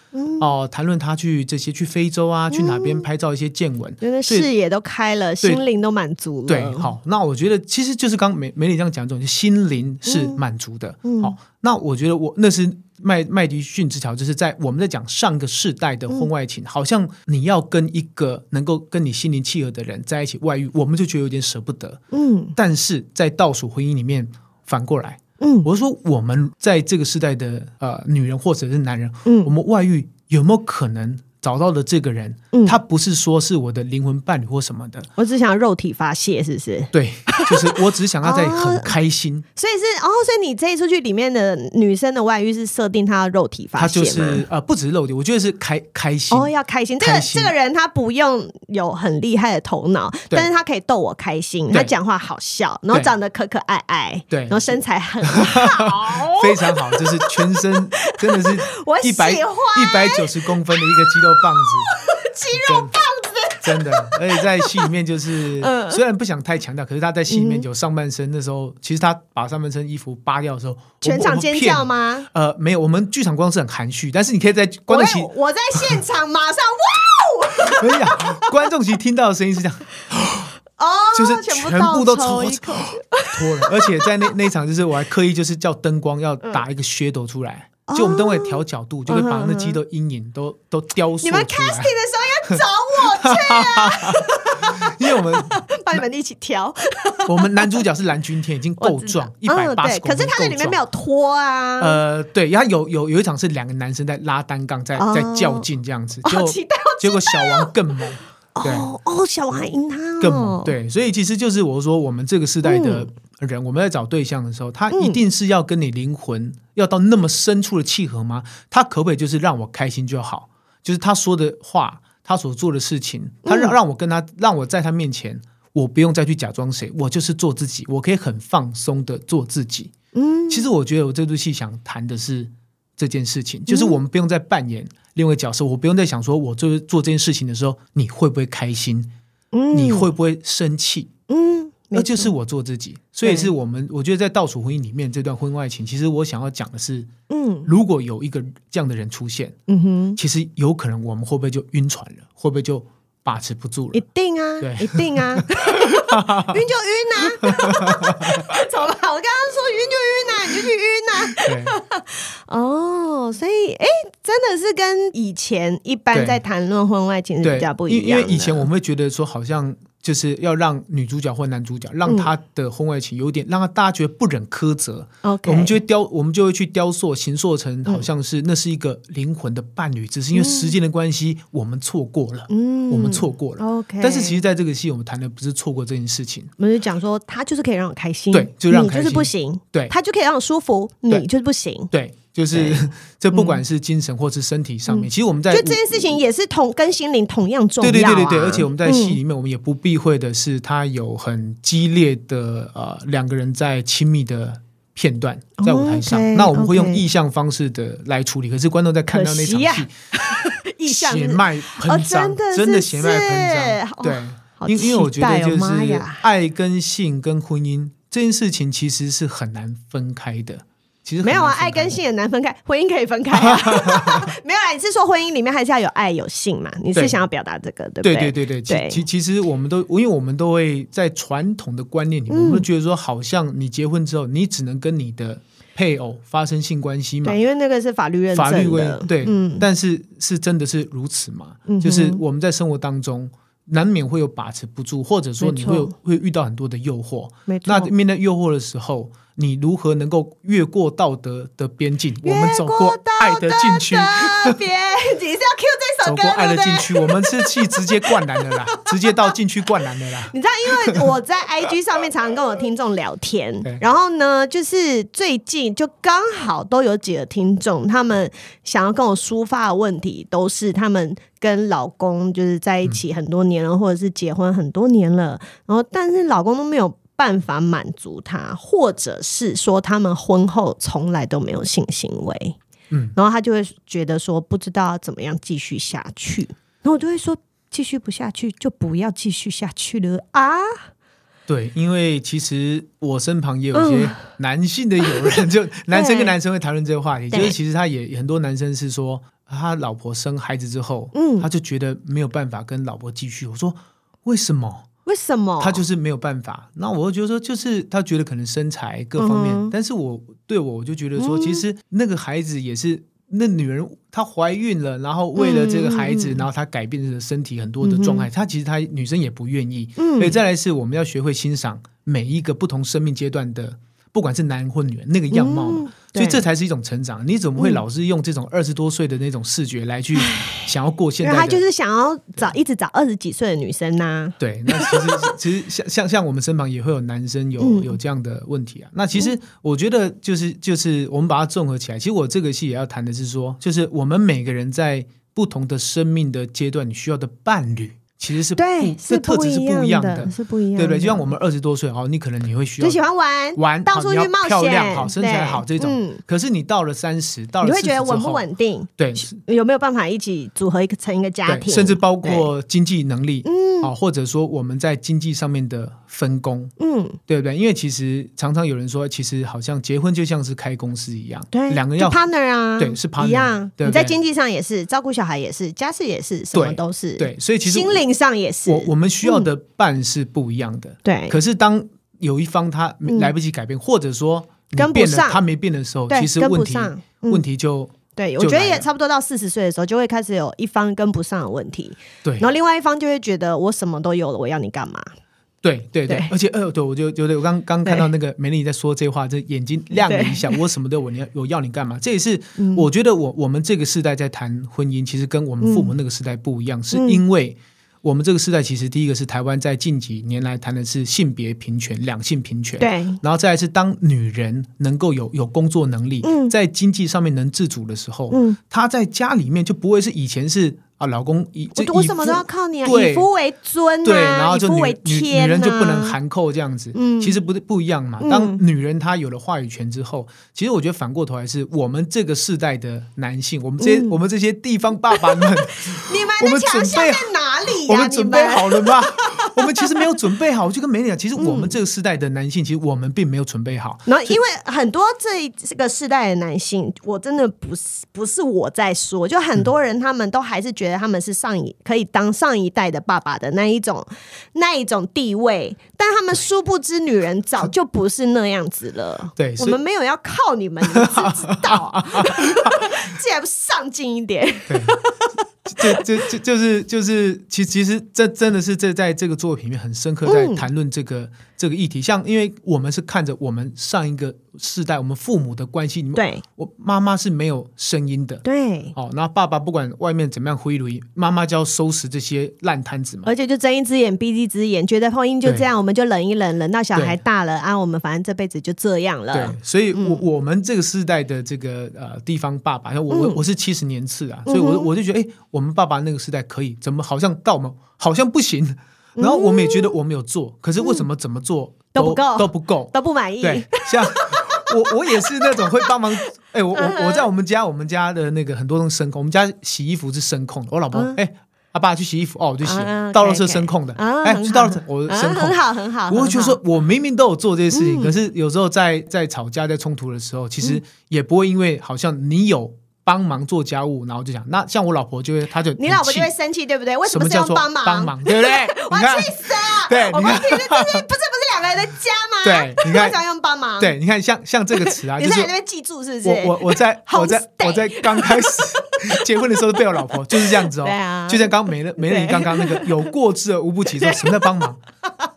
[SPEAKER 2] 哦，谈论他去这些去非洲啊，去哪边拍照一些见闻，
[SPEAKER 1] 觉得视野都开了，心灵都满足了。
[SPEAKER 2] 对，好，那我觉得其实就是刚美美女这样讲，这种心灵是满足的。好，那我觉得我那是麦麦迪逊之桥，就是在我们在讲上个世代的婚外情，好像你要跟一个能够跟你心灵契合的人在一起外遇，我们就觉得有点舍不得。嗯，但是在倒数婚姻里面反过来。嗯，我是说，我们在这个时代的呃女人或者是男人，嗯，我们外遇有没有可能？找到了这个人，嗯，他不是说是我的灵魂伴侣或什么的，
[SPEAKER 1] 我只想肉体发泄，是不是？
[SPEAKER 2] 对，(laughs) 就是我只是想要在很开心。
[SPEAKER 1] 哦、所以是哦，所以你这一出剧里面的女生的外遇是设定她的肉体发泄，她
[SPEAKER 2] 就是呃，不只是肉体，我觉得是开开心
[SPEAKER 1] 哦，要开心。这个这个人他不用有很厉害的头脑，但是他可以逗我开心，他讲话好笑，然后长得可可爱爱，对，然后身材很好，(laughs)
[SPEAKER 2] 非常好，就是全身真的是 (laughs) 一百一百九十公分的一个肌肉。棒子，(laughs)
[SPEAKER 1] 肌肉棒子，
[SPEAKER 2] 真的，(laughs) 而且在戏里面就是，虽然不想太强调，可是他在戏里面有上半身，那时候其实他把上半身衣服扒掉的时候，
[SPEAKER 1] 全场尖叫吗？
[SPEAKER 2] 呃，没有，我们剧场光是很含蓄，但是你可以在观众席，
[SPEAKER 1] 我在现场马上哇，
[SPEAKER 2] 可以啊，观众席听到的声音是这样，哦，(gasps) 就是全部都抽一口 (laughs) 脱了，而且在那那场就是我还刻意就是叫灯光要打一个噱头出来。就我们都会调角度，就会把那肌肉阴影都都雕塑出来。
[SPEAKER 1] 你们 casting 的时候要找我去啊！(laughs)
[SPEAKER 2] 因为我们
[SPEAKER 1] 把你们一起挑。
[SPEAKER 2] 我们男主角是蓝钧天，已经够壮，一百八十公分，
[SPEAKER 1] 可是他在里面没有拖啊。
[SPEAKER 2] 呃，对，然后有有有一场是两个男生在拉单杠，在在较劲这样子，就结果小王更猛。哦
[SPEAKER 1] 哦，小王还赢他
[SPEAKER 2] 更猛。对，所以其实就是我说，我们这个时代的。人，我们在找对象的时候，他一定是要跟你灵魂、嗯、要到那么深处的契合吗？他可不可以就是让我开心就好？就是他说的话，他所做的事情，他让让我跟他，让我在他面前，我不用再去假装谁，我就是做自己，我可以很放松的做自己。嗯，其实我觉得我这部戏想谈的是这件事情，就是我们不用再扮演另外一个角色，我不用再想说我做做这件事情的时候，你会不会开心？嗯，你会不会生气？嗯。那就是我做自己，所以是我们。我觉得在倒数婚姻里面，这段婚外情，其实我想要讲的是，嗯，如果有一个这样的人出现，嗯哼，其实有可能我们会不会就晕船了？会不会就把持不住了？
[SPEAKER 1] 一定啊，对，一定啊，(laughs) 晕就晕啊，(laughs) 走吧？我刚刚说晕就晕啊，你就去晕啊。哦，所以哎，真的是跟以前一般在谈论婚外情是比较不一样的。
[SPEAKER 2] 因为以前我们会觉得说，好像。就是要让女主角或男主角让他的婚外情有点让他大家觉得不忍苛责，我们就会雕，我们就会去雕塑、形塑成好像是那是一个灵魂的伴侣，只是因为时间的关系，我们错过了，嗯我们错过了。OK，但是其实在这个戏，我们谈的不是错过这件事情，
[SPEAKER 1] 我们就讲说他就是可以让我开心，
[SPEAKER 2] 对，就让
[SPEAKER 1] 你就是不行，对，他就可以让我舒服，你就是不行，
[SPEAKER 2] 对。就是 (laughs) 这，不管是精神或是身体上面，其实我们在
[SPEAKER 1] 就这件事情也是同跟心灵同样重要。
[SPEAKER 2] 对对对对对，而且我们在戏里面，我们也不避讳的是，他有很激烈的呃两个人在亲密的片段在舞台上。那我们会用意象方式的来处理，可是观众在看到那场戏，
[SPEAKER 1] 意象
[SPEAKER 2] 血脉喷张，真的血脉喷张。对，因因为我觉得就是爱跟性跟婚姻这件事情其实是很难分开的。其实
[SPEAKER 1] 没有啊，爱跟性也难分开，婚姻可以分开啊。(laughs) (laughs) 没有啊，你是说婚姻里面还是要有爱有性嘛？你是想要表达这个，对不对？
[SPEAKER 2] 对对对对。其其实我们都，因为我们都会在传统的观念里面，我们都觉得说，好像你结婚之后，你只能跟你的配偶发生性关系嘛？
[SPEAKER 1] 对，因为那个是法律认证的。法律规
[SPEAKER 2] 对，但是是真的是如此吗？就是我们在生活当中难免会有把持不住，或者说你会会遇到很多的诱惑。那面对诱惑的时候。你如何能够越过道德的边境？我们走过爱的禁
[SPEAKER 1] 区。(laughs)
[SPEAKER 2] 走过爱的禁区，我们是去直接灌篮的啦，(laughs) 直接到禁区灌篮的啦。
[SPEAKER 1] 你知道，因为我在 IG 上面常常跟我听众聊天，然后呢，就是最近就刚好都有几个听众，他们想要跟我抒发的问题，都是他们跟老公就是在一起很多年了，嗯、或者是结婚很多年了，然后但是老公都没有。办法满足他，或者是说他们婚后从来都没有性行为，嗯，然后他就会觉得说不知道怎么样继续下去，然后我就会说继续不下去就不要继续下去了啊，
[SPEAKER 2] 对，因为其实我身旁也有一些男性的友人，就 (laughs) 男生跟男生会谈论这个话题，就是其实他也很多男生是说，他老婆生孩子之后，嗯，他就觉得没有办法跟老婆继续。我说为什么？
[SPEAKER 1] 为什么？
[SPEAKER 2] 他就是没有办法。那我就觉得说，就是他觉得可能身材各方面，但是我对我我就觉得说，其实那个孩子也是。那女人她怀孕了，然后为了这个孩子，嗯、然后她改变了身体很多的状态。嗯、她其实她女生也不愿意。嗯、所以再来是我们要学会欣赏每一个不同生命阶段的。不管是男人或女人，那个样貌嘛，嗯、所以这才是一种成长。你怎么会老是用这种二十多岁的那种视觉来去想要过现在？
[SPEAKER 1] 他就是想要找一直找二十几岁的女生呐、啊。
[SPEAKER 2] 对，那其实其实像像像我们身旁也会有男生有、嗯、有这样的问题啊。那其实我觉得就是就是我们把它综合起来，其实我这个戏也要谈的是说，就是我们每个人在不同的生命的阶段，你需要的伴侣。其实是
[SPEAKER 1] 对，是
[SPEAKER 2] 特质是不一样的，
[SPEAKER 1] 是不一样的，
[SPEAKER 2] 对不对？就像我们二十多岁哦，你可能你会需要
[SPEAKER 1] 就喜欢玩
[SPEAKER 2] 玩，
[SPEAKER 1] 到处去冒险，
[SPEAKER 2] 漂亮好，身材好这种。可是你到了三十，到了
[SPEAKER 1] 你会觉得稳不稳定？对，有没有办法一起组合一个成一个家庭？
[SPEAKER 2] 甚至包括经济能力，嗯，啊，或者说我们在经济上面的分工，嗯，对不对？因为其实常常有人说，其实好像结婚就像是开公司一样，对，两个要
[SPEAKER 1] partner 啊，
[SPEAKER 2] 对，是 partner
[SPEAKER 1] 一样。你在经济上也是，照顾小孩也是，家事也是，什么都是，
[SPEAKER 2] 对。所以其实
[SPEAKER 1] 心灵上也是。
[SPEAKER 2] 我我们需要的伴是不一样的，嗯、对。可是当有一方他来不及改变，嗯、或者说跟不上他没变的时候，其实问题、嗯、问题就
[SPEAKER 1] 对。我觉得也差不多到四十岁的时候，就会开始有一方跟不上的问题，对。然后另外一方就会觉得我什么都有了，我要你干嘛？
[SPEAKER 2] 对对对，而且呃，对我就觉得我刚刚看到那个美丽在说这话，这眼睛亮了一下。我什么都有，你要我要你干嘛？这也是我觉得我我们这个时代在谈婚姻，其实跟我们父母那个时代不一样，嗯、是因为。我们这个时代，其实第一个是台湾在近几年来谈的是性别平权、两性平权，对，然后再来是当女人能够有有工作能力，嗯、在经济上面能自主的时候，嗯、她在家里面就不会是以前是。啊，老公以
[SPEAKER 1] 我什么都要靠你啊，以夫为尊
[SPEAKER 2] 对，然后就女
[SPEAKER 1] 女
[SPEAKER 2] 女人就不能含扣这样子，嗯，其实不不一样嘛。当女人她有了话语权之后，其实我觉得反过头来是我们这个世代的男性，我们这些我们这些地方爸爸们，(laughs)
[SPEAKER 1] 你们的强项在哪里？
[SPEAKER 2] 我们准备好了吗？(laughs) 我们其实没有准备好，我就跟美女讲，其实我们这个世代的男性，其实我们并没有准备好。
[SPEAKER 1] 然后，因为很多这这个世代的男性，我真的不是不是我在说，就很多人他们都还是觉得他们是上一可以当上一代的爸爸的那一种那一种地位，但他们殊不知，女人早就不是那样子了。对，我们没有要靠你们，你们知不知道？这还不上进一点？
[SPEAKER 2] 这这这就是就是，其其实这真的是这在这个作品里面很深刻，在谈论这个。嗯这个议题，像因为我们是看着我们上一个世代，我们父母的关系里面，对，我妈妈是没有声音的，对，哦，然后爸爸不管外面怎么样挥泪，妈妈就要收拾这些烂摊子嘛，
[SPEAKER 1] 而且就睁一只眼闭一只眼，觉得婚姻就这样，我们就忍一忍，忍到小孩大了啊，我们反正这辈子就这样了。
[SPEAKER 2] 对，所以我，我、嗯、我们这个世代的这个呃地方爸爸，我我我是七十年次啊，嗯、所以我我就觉得，哎，我们爸爸那个时代可以，怎么好像到我们好像不行。然后我们也觉得我们有做，嗯、可是为什么怎么做都，都不够，都不够，
[SPEAKER 1] 都不满意。
[SPEAKER 2] 对，像我我也是那种会帮忙。(laughs) 哎，我我我在我们家，我们家的那个很多东西声控，我们家洗衣服是声控的。我老婆哎，阿爸去洗衣服哦，我就洗，到了是声控的。哎，去倒垃圾我声控，
[SPEAKER 1] 很好很好。
[SPEAKER 2] 我就说，我明明都有做这些事情，可是有时候在在吵架、在冲突的时候，其实也不会因为好像你有。帮忙做家务，然后就想，那像我老婆就会，她就
[SPEAKER 1] 你老婆就会生气，对不对？为什么是要帮忙？
[SPEAKER 2] 帮忙，对不对？(laughs)
[SPEAKER 1] 我要气死了！对，我们其实这是不是不是两个人的家吗？
[SPEAKER 2] 对，你看，
[SPEAKER 1] 为什么用帮忙？
[SPEAKER 2] 对，你看，像像这个词啊，(laughs)
[SPEAKER 1] 你在那边记住是不是？
[SPEAKER 2] 我我我在 (laughs) 我在我在刚开始结婚的时候被我老婆就是这样子哦，对啊，就像刚美乐美乐你刚刚那个有过之而无不及，说什么在帮忙？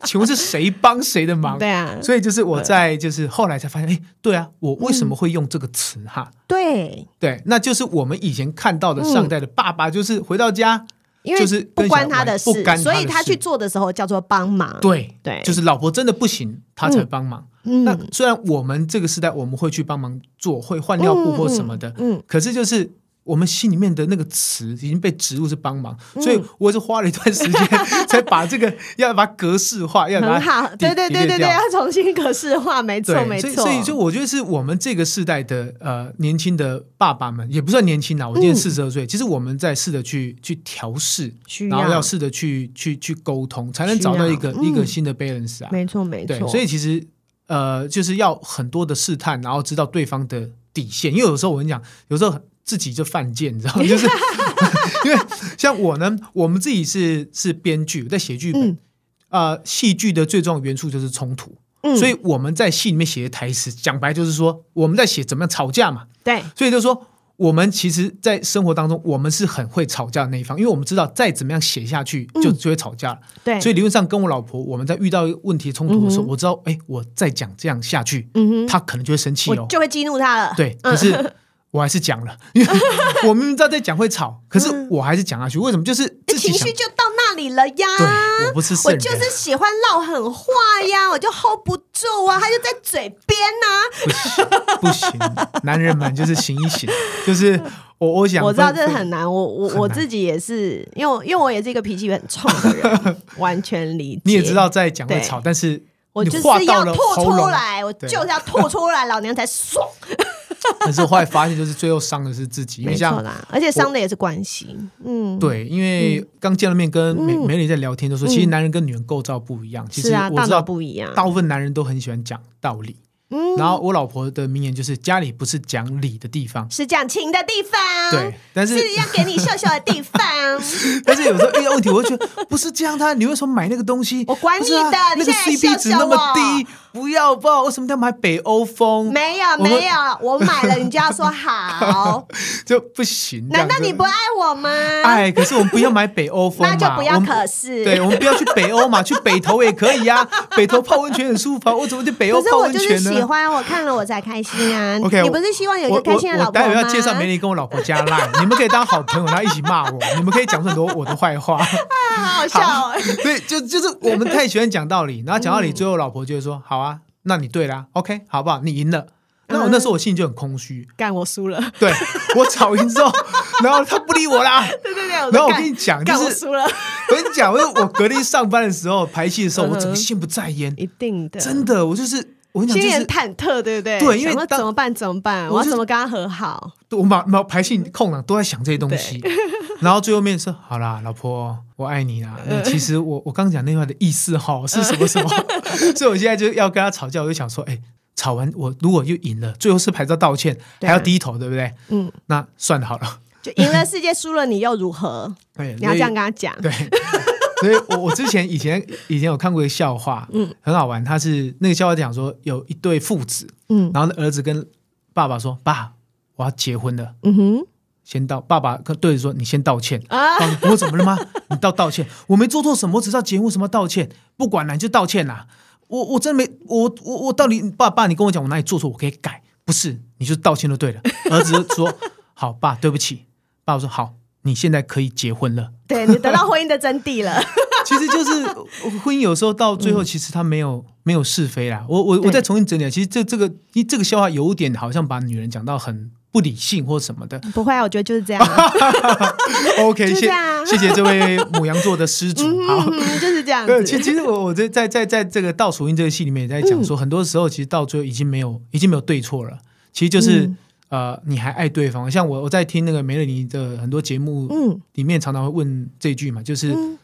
[SPEAKER 2] 请问是谁帮谁的忙？对啊，所以就是我在就是后来才发现，哎，对啊，我为什么会用这个词哈？
[SPEAKER 1] 对
[SPEAKER 2] 对，那就是我们以前看到的上代的爸爸，就是回到家，就是
[SPEAKER 1] 不关他的事，所以他去做的时候叫做帮忙。
[SPEAKER 2] 对对，就是老婆真的不行，他才帮忙。那虽然我们这个时代我们会去帮忙做，会换尿布或什么的，嗯，可是就是我们心里面的那个词已经被植入是帮忙，嗯、所以我是花了一段时间 (laughs) 才把这个要把它格式化，要把它
[SPEAKER 1] 对对对对对，要重新格式化，没错没错。
[SPEAKER 2] 所以所以就我觉得是我们这个世代的呃年轻的爸爸们，也不算年轻啦，我今年四十二岁，嗯、其实我们在试着去去调试，然后要试着去去去沟通，才能找到一个、嗯、一个新的 balance 啊。
[SPEAKER 1] 没错没错。
[SPEAKER 2] 对，所以其实呃就是要很多的试探，然后知道对方的底线，因为有时候我跟你讲，有时候。自己就犯贱，你知道吗？就是 (laughs) 因为 (laughs) 像我呢，我们自己是是编剧，在写剧本。啊、嗯呃，戏剧的最重要的元素就是冲突，嗯、所以我们在戏里面写的台词，讲白就是说我们在写怎么样吵架嘛。
[SPEAKER 1] 对，
[SPEAKER 2] 所以就是说我们其实，在生活当中，我们是很会吵架的那一方，因为我们知道再怎么样写下去就，就、会吵架了。
[SPEAKER 1] 对，
[SPEAKER 2] 所以理论上跟我老婆，我们在遇到问题冲突的时候，嗯、我知道，哎，我再讲这样下去，嗯哼，他可能就会生气哦，
[SPEAKER 1] 就会激怒他了。
[SPEAKER 2] 对，可是。我还是讲了，因 (laughs) 为我明明知道在讲会吵，可是我还是讲下去。为什么？就是
[SPEAKER 1] 情绪就到那里了呀。
[SPEAKER 2] 对，我不是，
[SPEAKER 1] 我就是喜欢唠狠话呀，我就 hold 不住啊，他就在嘴边呐、
[SPEAKER 2] 啊。不行，不行，男人们就是醒一醒，就是我我想，
[SPEAKER 1] 我知道这很难，我我我自己也是，因为因为我也是一个脾气很冲的人，完全理解。
[SPEAKER 2] 你也知道在讲会吵，但是
[SPEAKER 1] 我就是要吐出来，我就是要吐出来，老娘才爽。(laughs)
[SPEAKER 2] 可是后来发现，就是最后伤的是自己，没错
[SPEAKER 1] 啦，而且伤的也是关系。嗯，
[SPEAKER 2] 对，因为刚见了面，跟美美女在聊天，就说其实男人跟女人构造不一样。其实我知道
[SPEAKER 1] 不一样，
[SPEAKER 2] 大部分男人都很喜欢讲道理。嗯，然后我老婆的名言就是：家里不是讲理的地方，
[SPEAKER 1] 是讲情的地方。
[SPEAKER 2] 对，但是
[SPEAKER 1] 是要给你秀秀的地方。(laughs)
[SPEAKER 2] 但是有时候遇到问题，我会觉得不是这样，他你为什么买那个东西？
[SPEAKER 1] 我管你的，
[SPEAKER 2] 那个 CP 值那么低，不要不要，为什么要买北欧风？
[SPEAKER 1] 没有没有，我买了你就要说好，(laughs)
[SPEAKER 2] 就不行。
[SPEAKER 1] 难道你不爱我吗？
[SPEAKER 2] 爱，可是我们不要买北欧风，(laughs)
[SPEAKER 1] 那就不要。可是，
[SPEAKER 2] 对，我们不要去北欧嘛，去北投也可以呀。北投泡温泉很舒服，我怎么去北欧泡温泉呢？
[SPEAKER 1] 喜欢我看了我才开心啊！(laughs) OK，你不是希望有一个开心的老婆吗？
[SPEAKER 2] 我待会要介绍美女跟我老婆加赖，你们可以当好朋友，然后一起骂我，你们可以讲很多我的坏话，(laughs)
[SPEAKER 1] 好好笑。
[SPEAKER 2] 对，就就是我们太喜欢讲道理，然后讲道理，最后老婆就会说：“好啊，那你对啦，OK，好不好？你赢了。”那我那时候我心里就很空虚，
[SPEAKER 1] 干我输了。
[SPEAKER 2] 对，我吵赢之后，然后他不理我啦。
[SPEAKER 1] 对 (laughs) 对对，
[SPEAKER 2] 然后我跟你讲，就是
[SPEAKER 1] 输了。
[SPEAKER 2] 我跟你讲，因为我隔离上班的时候排戏的时候，我整个心不在焉，
[SPEAKER 1] 一定的，
[SPEAKER 2] 真的，我就是。我跟你讲，
[SPEAKER 1] 心里很忐忑，对不对？
[SPEAKER 2] 对，因为
[SPEAKER 1] 怎么办？怎么办？我要怎么跟他和好？
[SPEAKER 2] 我马马排戏空档都在想这些东西，(laughs) 然后最后面说：“好啦，老婆，我爱你啦。”其实我我刚讲那句话的意思哈是什么什么？(laughs) 所以我现在就要跟他吵架，我就想说：“哎，吵完我如果又赢了，最后是拍照道歉，还要低头，对不对？”嗯，那算了好了，
[SPEAKER 1] 就赢了世界，输了你又如何？(laughs) 你要这样跟他讲。
[SPEAKER 2] 对。(laughs) 所以，我我之前以前以前有看过一个笑话，嗯，很好玩。他是那个笑话讲说，有一对父子，嗯，然后儿子跟爸爸说：“爸，我要结婚了。”嗯哼，先道爸爸跟对着说：“你先道歉啊！我怎么了吗？你道道歉，我没做错什么，我只知道结婚什么道歉，不管了，你就道歉啦。我我真的没，我我我到底爸爸，你跟我讲我哪里做错，我可以改，不是你就道歉就对了。”儿子说：“ (laughs) 好，爸，对不起。”爸爸说：“好。”你现在可以结婚了，
[SPEAKER 1] 对，你得到婚姻的真谛了。(laughs)
[SPEAKER 2] 其实就是婚姻，有时候到最后，其实它没有、嗯、没有是非啦。我我我再重新整理，其实这这个因这个笑话有点好像把女人讲到很不理性或什么的。
[SPEAKER 1] 不会啊，我觉得就是这样。(laughs)
[SPEAKER 2] OK，谢谢谢谢这位母羊座的施主。好，
[SPEAKER 1] 就是这样。
[SPEAKER 2] 对，其实其实我我在在在在这个倒数音这个戏里面也在讲说，很多时候其实到最后已经没有已经没有对错了，其实就是。嗯呃，你还爱对方？像我，我在听那个梅丽尼的很多节目，嗯，里面常常会问这句嘛，就是，嗯、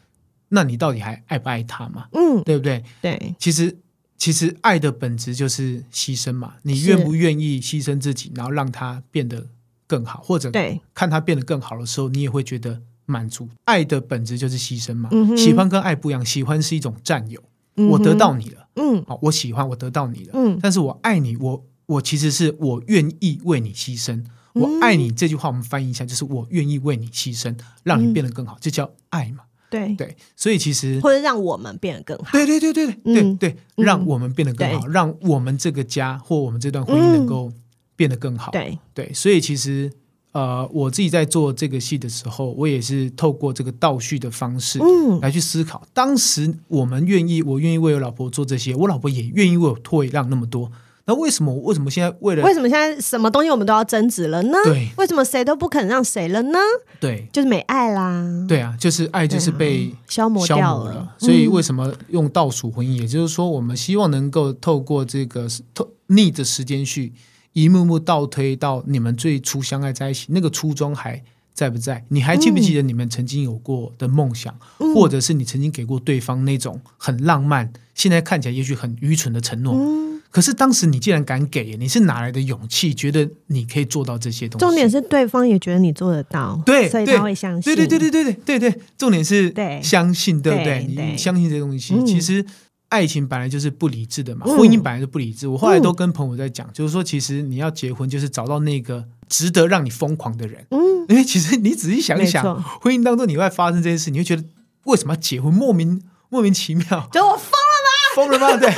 [SPEAKER 2] 那你到底还爱不爱他嘛？嗯，对不对？
[SPEAKER 1] 对，
[SPEAKER 2] 其实其实爱的本质就是牺牲嘛。你愿不愿意牺牲自己，然后让他变得更好，或者对看他变得更好的时候，你也会觉得满足。爱的本质就是牺牲嘛。嗯、喜欢跟爱不一样，喜欢是一种占有，嗯、我得到你了，嗯，好，我喜欢，我得到你了，嗯，但是我爱你，我。我其实是我愿意为你牺牲，我爱你这句话我们翻译一下，就是我愿意为你牺牲，让你变得更好，这叫爱嘛？
[SPEAKER 1] 对。
[SPEAKER 2] 对，所以其实
[SPEAKER 1] 或者让我们变得更好，
[SPEAKER 2] 对对对对对对对，让我们变得更好，让我们这个家或我们这段婚姻能够变得更好。对。对，所以其实呃，我自己在做这个戏的时候，我也是透过这个倒叙的方式，嗯，来去思考，当时我们愿意，我愿意为我老婆做这些，我老婆也愿意为我退让那么多。那为什么为什么现在为了
[SPEAKER 1] 为什么现在什么东西我们都要争执了呢？
[SPEAKER 2] 对，
[SPEAKER 1] 为什么谁都不肯让谁了呢？
[SPEAKER 2] 对，
[SPEAKER 1] 就是没爱啦。
[SPEAKER 2] 对啊，就是爱就是被、啊、
[SPEAKER 1] 消磨掉了，
[SPEAKER 2] 所以为什么用倒数婚姻？嗯、也就是说，我们希望能够透过这个透逆着时间序，一幕幕倒推到你们最初相爱在一起那个初衷还在不在？你还记不记得你们曾经有过的梦想，嗯、或者是你曾经给过对方那种很浪漫，现在看起来也许很愚蠢的承诺？嗯、可是当时你既然敢给，你是哪来的勇气，觉得你可以做到这些东西？
[SPEAKER 1] 重点是对方也觉得你做得到，
[SPEAKER 2] 对，
[SPEAKER 1] 所以他会相信。
[SPEAKER 2] 对对对对对对对对，重点是相信，对不对？你相信这些东西，嗯、其实。爱情本来就是不理智的嘛，婚姻本来就不理智。嗯、我后来都跟朋友在讲，嗯、就是说，其实你要结婚，就是找到那个值得让你疯狂的人。嗯，因为其实你仔细想一想，婚姻当中你会发生这些事，你会觉得为什么要结婚？莫名莫名其妙，
[SPEAKER 1] 就我疯了吗？疯了吗？
[SPEAKER 2] 对，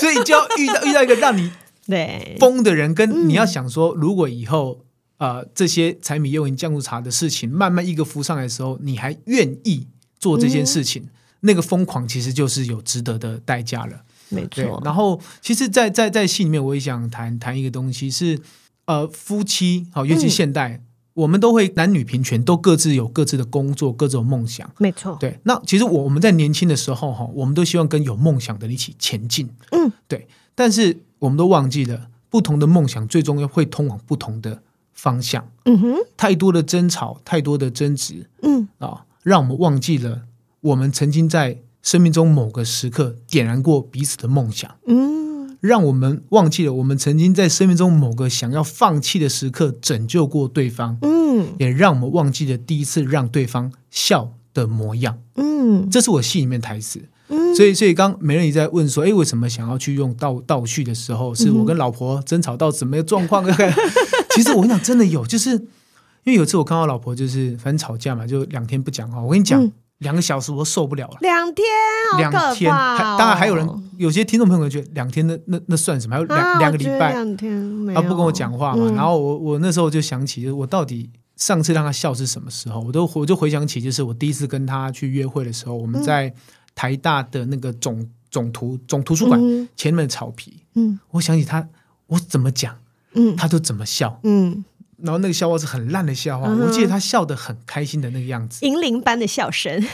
[SPEAKER 2] 所以就要遇到遇到一个让你 (laughs) 对疯的人，跟你要想说，如果以后呃这些柴米油盐酱醋茶的事情慢慢一个浮上来的时候，你还愿意做这件事情？嗯那个疯狂其实就是有值得的代价了，
[SPEAKER 1] 没错。
[SPEAKER 2] 然后，其实在，在在在戏里面，我也想谈谈一个东西是，呃，夫妻好，尤其现代，嗯、我们都会男女平权，都各自有各自的工作，各自有梦想，
[SPEAKER 1] 没错。
[SPEAKER 2] 对，那其实我我们在年轻的时候哈，我们都希望跟有梦想的人一起前进，嗯，对。但是我们都忘记了，不同的梦想最终要会通往不同的方向。嗯哼，太多的争吵，太多的争执，嗯啊，让我们忘记了。我们曾经在生命中某个时刻点燃过彼此的梦想，嗯，让我们忘记了我们曾经在生命中某个想要放弃的时刻拯救过对方，嗯，也让我们忘记了第一次让对方笑的模样，嗯，这是我戏里面台词，嗯，所以所以刚美乐妮在问说，哎，为什么想要去用倒倒叙的时候，是我跟老婆争吵到什么状况？嗯、(laughs) 其实我跟你讲，真的有，就是因为有次我看到老婆就是反正吵架嘛，就两天不讲话，我跟你讲。嗯两个小时我受不了了，
[SPEAKER 1] 两天，哦，
[SPEAKER 2] 两天，还当然还有人，有些听众朋友觉得两天那那那算什么？还有两，啊、两个礼拜，两天他不跟我讲话嘛？嗯、然后我我那时候就想起，我到底上次让他笑是什么时候？我都我就回想起，就是我第一次跟他去约会的时候，我们在台大的那个总总图总图书馆前面的草皮，嗯，我想起他，我怎么讲，嗯，他就怎么笑，嗯。然后那个笑话是很烂的笑话，我记得他笑得很开心的那个样子，
[SPEAKER 1] 银铃般的笑声。(laughs)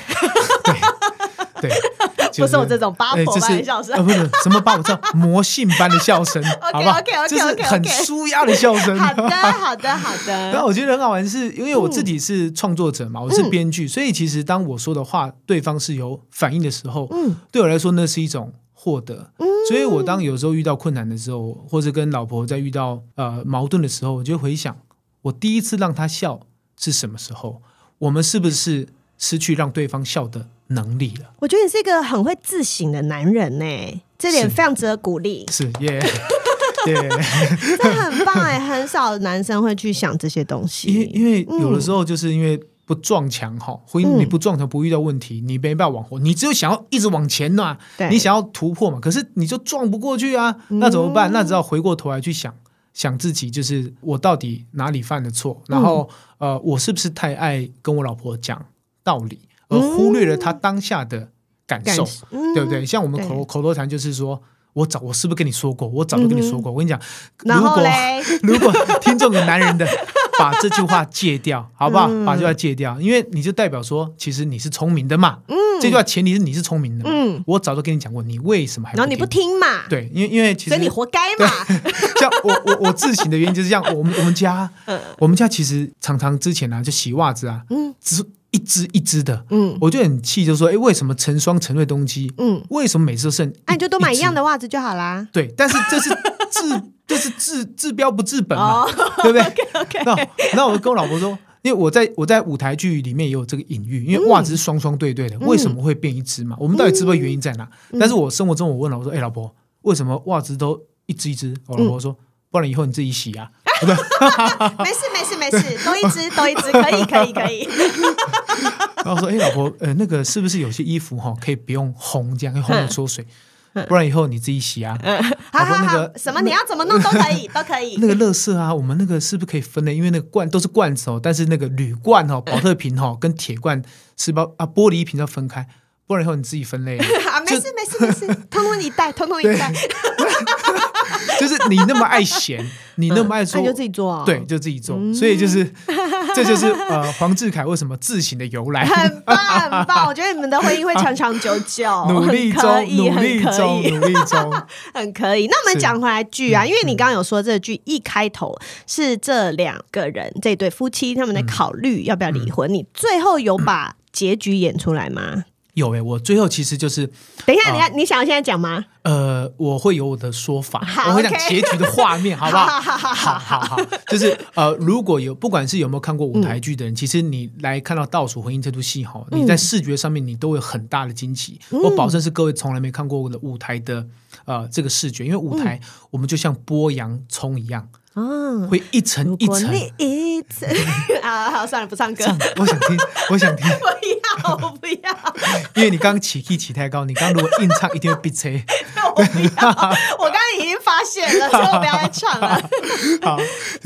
[SPEAKER 2] 对，(laughs)
[SPEAKER 1] 不是我这种八婆般的笑声，
[SPEAKER 2] 不是什么八婆，叫 (laughs) 魔性般的笑声，好不好？就是很舒压的笑声。
[SPEAKER 1] 好的，好的，好的。
[SPEAKER 2] 然后我觉得很好玩，是因为我自己是创作者嘛，我是编剧，所以其实当我说的话，对方是有反应的时候，嗯，对我来说那是一种获得。所以我当有时候遇到困难的时候，或者跟老婆在遇到呃矛盾的时候，我就回想。我第一次让他笑是什么时候？我们是不是失去让对方笑的能力了？
[SPEAKER 1] 我觉得你是一个很会自省的男人呢，这点非常值得鼓励。
[SPEAKER 2] 是耶，(laughs) 对，
[SPEAKER 1] 这很棒哎，很少男生会去想这些东西。
[SPEAKER 2] 因为因为有的时候就是因为不撞墙哈，婚姻你不撞墙不遇到问题，你没办法往后，你只有想要一直往前嘛，对你想要突破嘛，可是你就撞不过去啊，那怎么办？那只好回过头来去想。想自己就是我到底哪里犯了错，然后、嗯、呃，我是不是太爱跟我老婆讲道理，而忽略了她当下的感受，嗯、对不对？像我们口口头禅就是说，我早我是不是跟你说过？我早就跟你说过。嗯、我跟你讲，如果 (laughs) 如果听众有男人的。把这句话戒掉，好不好？嗯、把这句话戒掉，因为你就代表说，其实你是聪明的嘛。嗯，这句话前提是你是聪明的嘛。嗯，我早就跟你讲过，你为什么还？
[SPEAKER 1] 然后你不听嘛？
[SPEAKER 2] 对，因为因为其实
[SPEAKER 1] 所以你活该嘛。
[SPEAKER 2] 像我我我自省的原因就是这样，我们我们家，(laughs) 嗯、我们家其实常常之前啊，就洗袜子啊，嗯，只。一只一只的，嗯，我就很气，就说，哎，为什么成双成对东西，嗯，为什么每次都剩？哎，
[SPEAKER 1] 你就都买一样的袜子就好啦。
[SPEAKER 2] 对，但是这是治，这是治治标不治本嘛，(laughs) 对不对？(laughs) OK OK 那那我跟我老婆说，因为我在我在舞台剧里面也有这个隐喻，因为袜子是双双对对的，为什么会变一只嘛？我们到底知不知道原因在哪？但是我生活中我问老婆说，哎，老婆，为什么袜子都一只一只？我老婆说，不然以后你自己洗啊。
[SPEAKER 1] 没事没事没事，多一只多一只，可以可以可以。(laughs)
[SPEAKER 2] 然后说：“哎，老婆，呃，那个是不是有些衣服哈，可以不用烘，这样可以烘了缩水，(laughs) 不然以后你自己洗啊？”
[SPEAKER 1] 好好好什么，你要怎么弄都可以，(laughs) 都可以。”
[SPEAKER 2] 那个乐色啊，我们那个是不是可以分类？因为那个罐都是罐子哦，但是那个铝罐哦、保特瓶哦跟铁罐是包啊玻璃瓶要分开。播完以后你自己分类。(laughs)
[SPEAKER 1] 啊，没事没事没事，(laughs) 通通一袋，通通一袋。(laughs)
[SPEAKER 2] 就是你那么爱闲，你那么爱做，
[SPEAKER 1] 那就自己做，
[SPEAKER 2] 对，就自己做。所以就是，这就是呃，黄志凯为什么自省的由来。
[SPEAKER 1] 很棒很棒，我觉得你们的婚姻会长长久久，
[SPEAKER 2] 努力中，努力中，努力中，
[SPEAKER 1] 很可以。那我们讲回来剧啊，因为你刚刚有说这个剧一开头是这两个人这对夫妻他们在考虑要不要离婚，你最后有把结局演出来吗？
[SPEAKER 2] 有诶、欸，我最后其实就是
[SPEAKER 1] 等一下，等一下，你想要现在讲吗？
[SPEAKER 2] 呃，我会有我的说法，我会讲结局的画面，(laughs) 好不好？
[SPEAKER 1] 好好好
[SPEAKER 2] 好好，就是呃，如果有不管是有没有看过舞台剧的人，嗯、其实你来看到《倒数婚姻》这出戏哈，你在视觉上面你都有很大的惊奇。嗯、我保证是各位从来没看过我的舞台的呃这个视觉，因为舞台、嗯、我们就像剥洋葱一样。嗯，会一层一层，
[SPEAKER 1] 一层 (laughs) 啊！好，算了，不唱歌。
[SPEAKER 2] 我想听，我想听。(laughs)
[SPEAKER 1] 不要，我不要。(laughs)
[SPEAKER 2] 因为你刚刚起 key 起太高，你刚刚如果硬唱，一定会闭嘴。
[SPEAKER 1] 我不要，我刚刚已经发现了，所以我不要再唱了。
[SPEAKER 2] 好，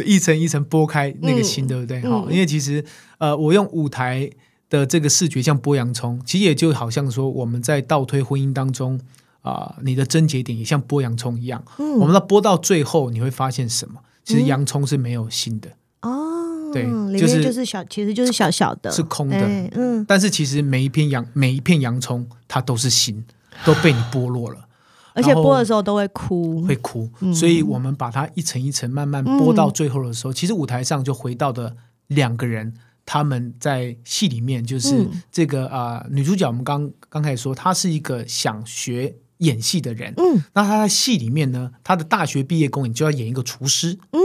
[SPEAKER 2] 一层一层剥开那个心，对不对？好，因为其实呃，我用舞台的这个视觉像剥洋葱，其实也就好像说我们在倒推婚姻当中啊，你的症结点也像剥洋葱一样。嗯，我们要剥到最后，你会发现什么？其实洋葱是没有心的
[SPEAKER 1] 哦，
[SPEAKER 2] 对，
[SPEAKER 1] 就是就是小，其实就是小小的，
[SPEAKER 2] 是空的，嗯。但是其实每一片洋每一片洋葱，它都是心，都被你剥落了，(laughs)
[SPEAKER 1] 而且剥的时候都会哭，
[SPEAKER 2] 会哭。所以我们把它一层一层慢慢剥到最后的时候，其实舞台上就回到的两个人，他们在戏里面就是这个啊女主角，我们刚刚开始说，她是一个想学。演戏的人，嗯，那他在戏里面呢，他的大学毕业公演就要演一个厨师，嗯，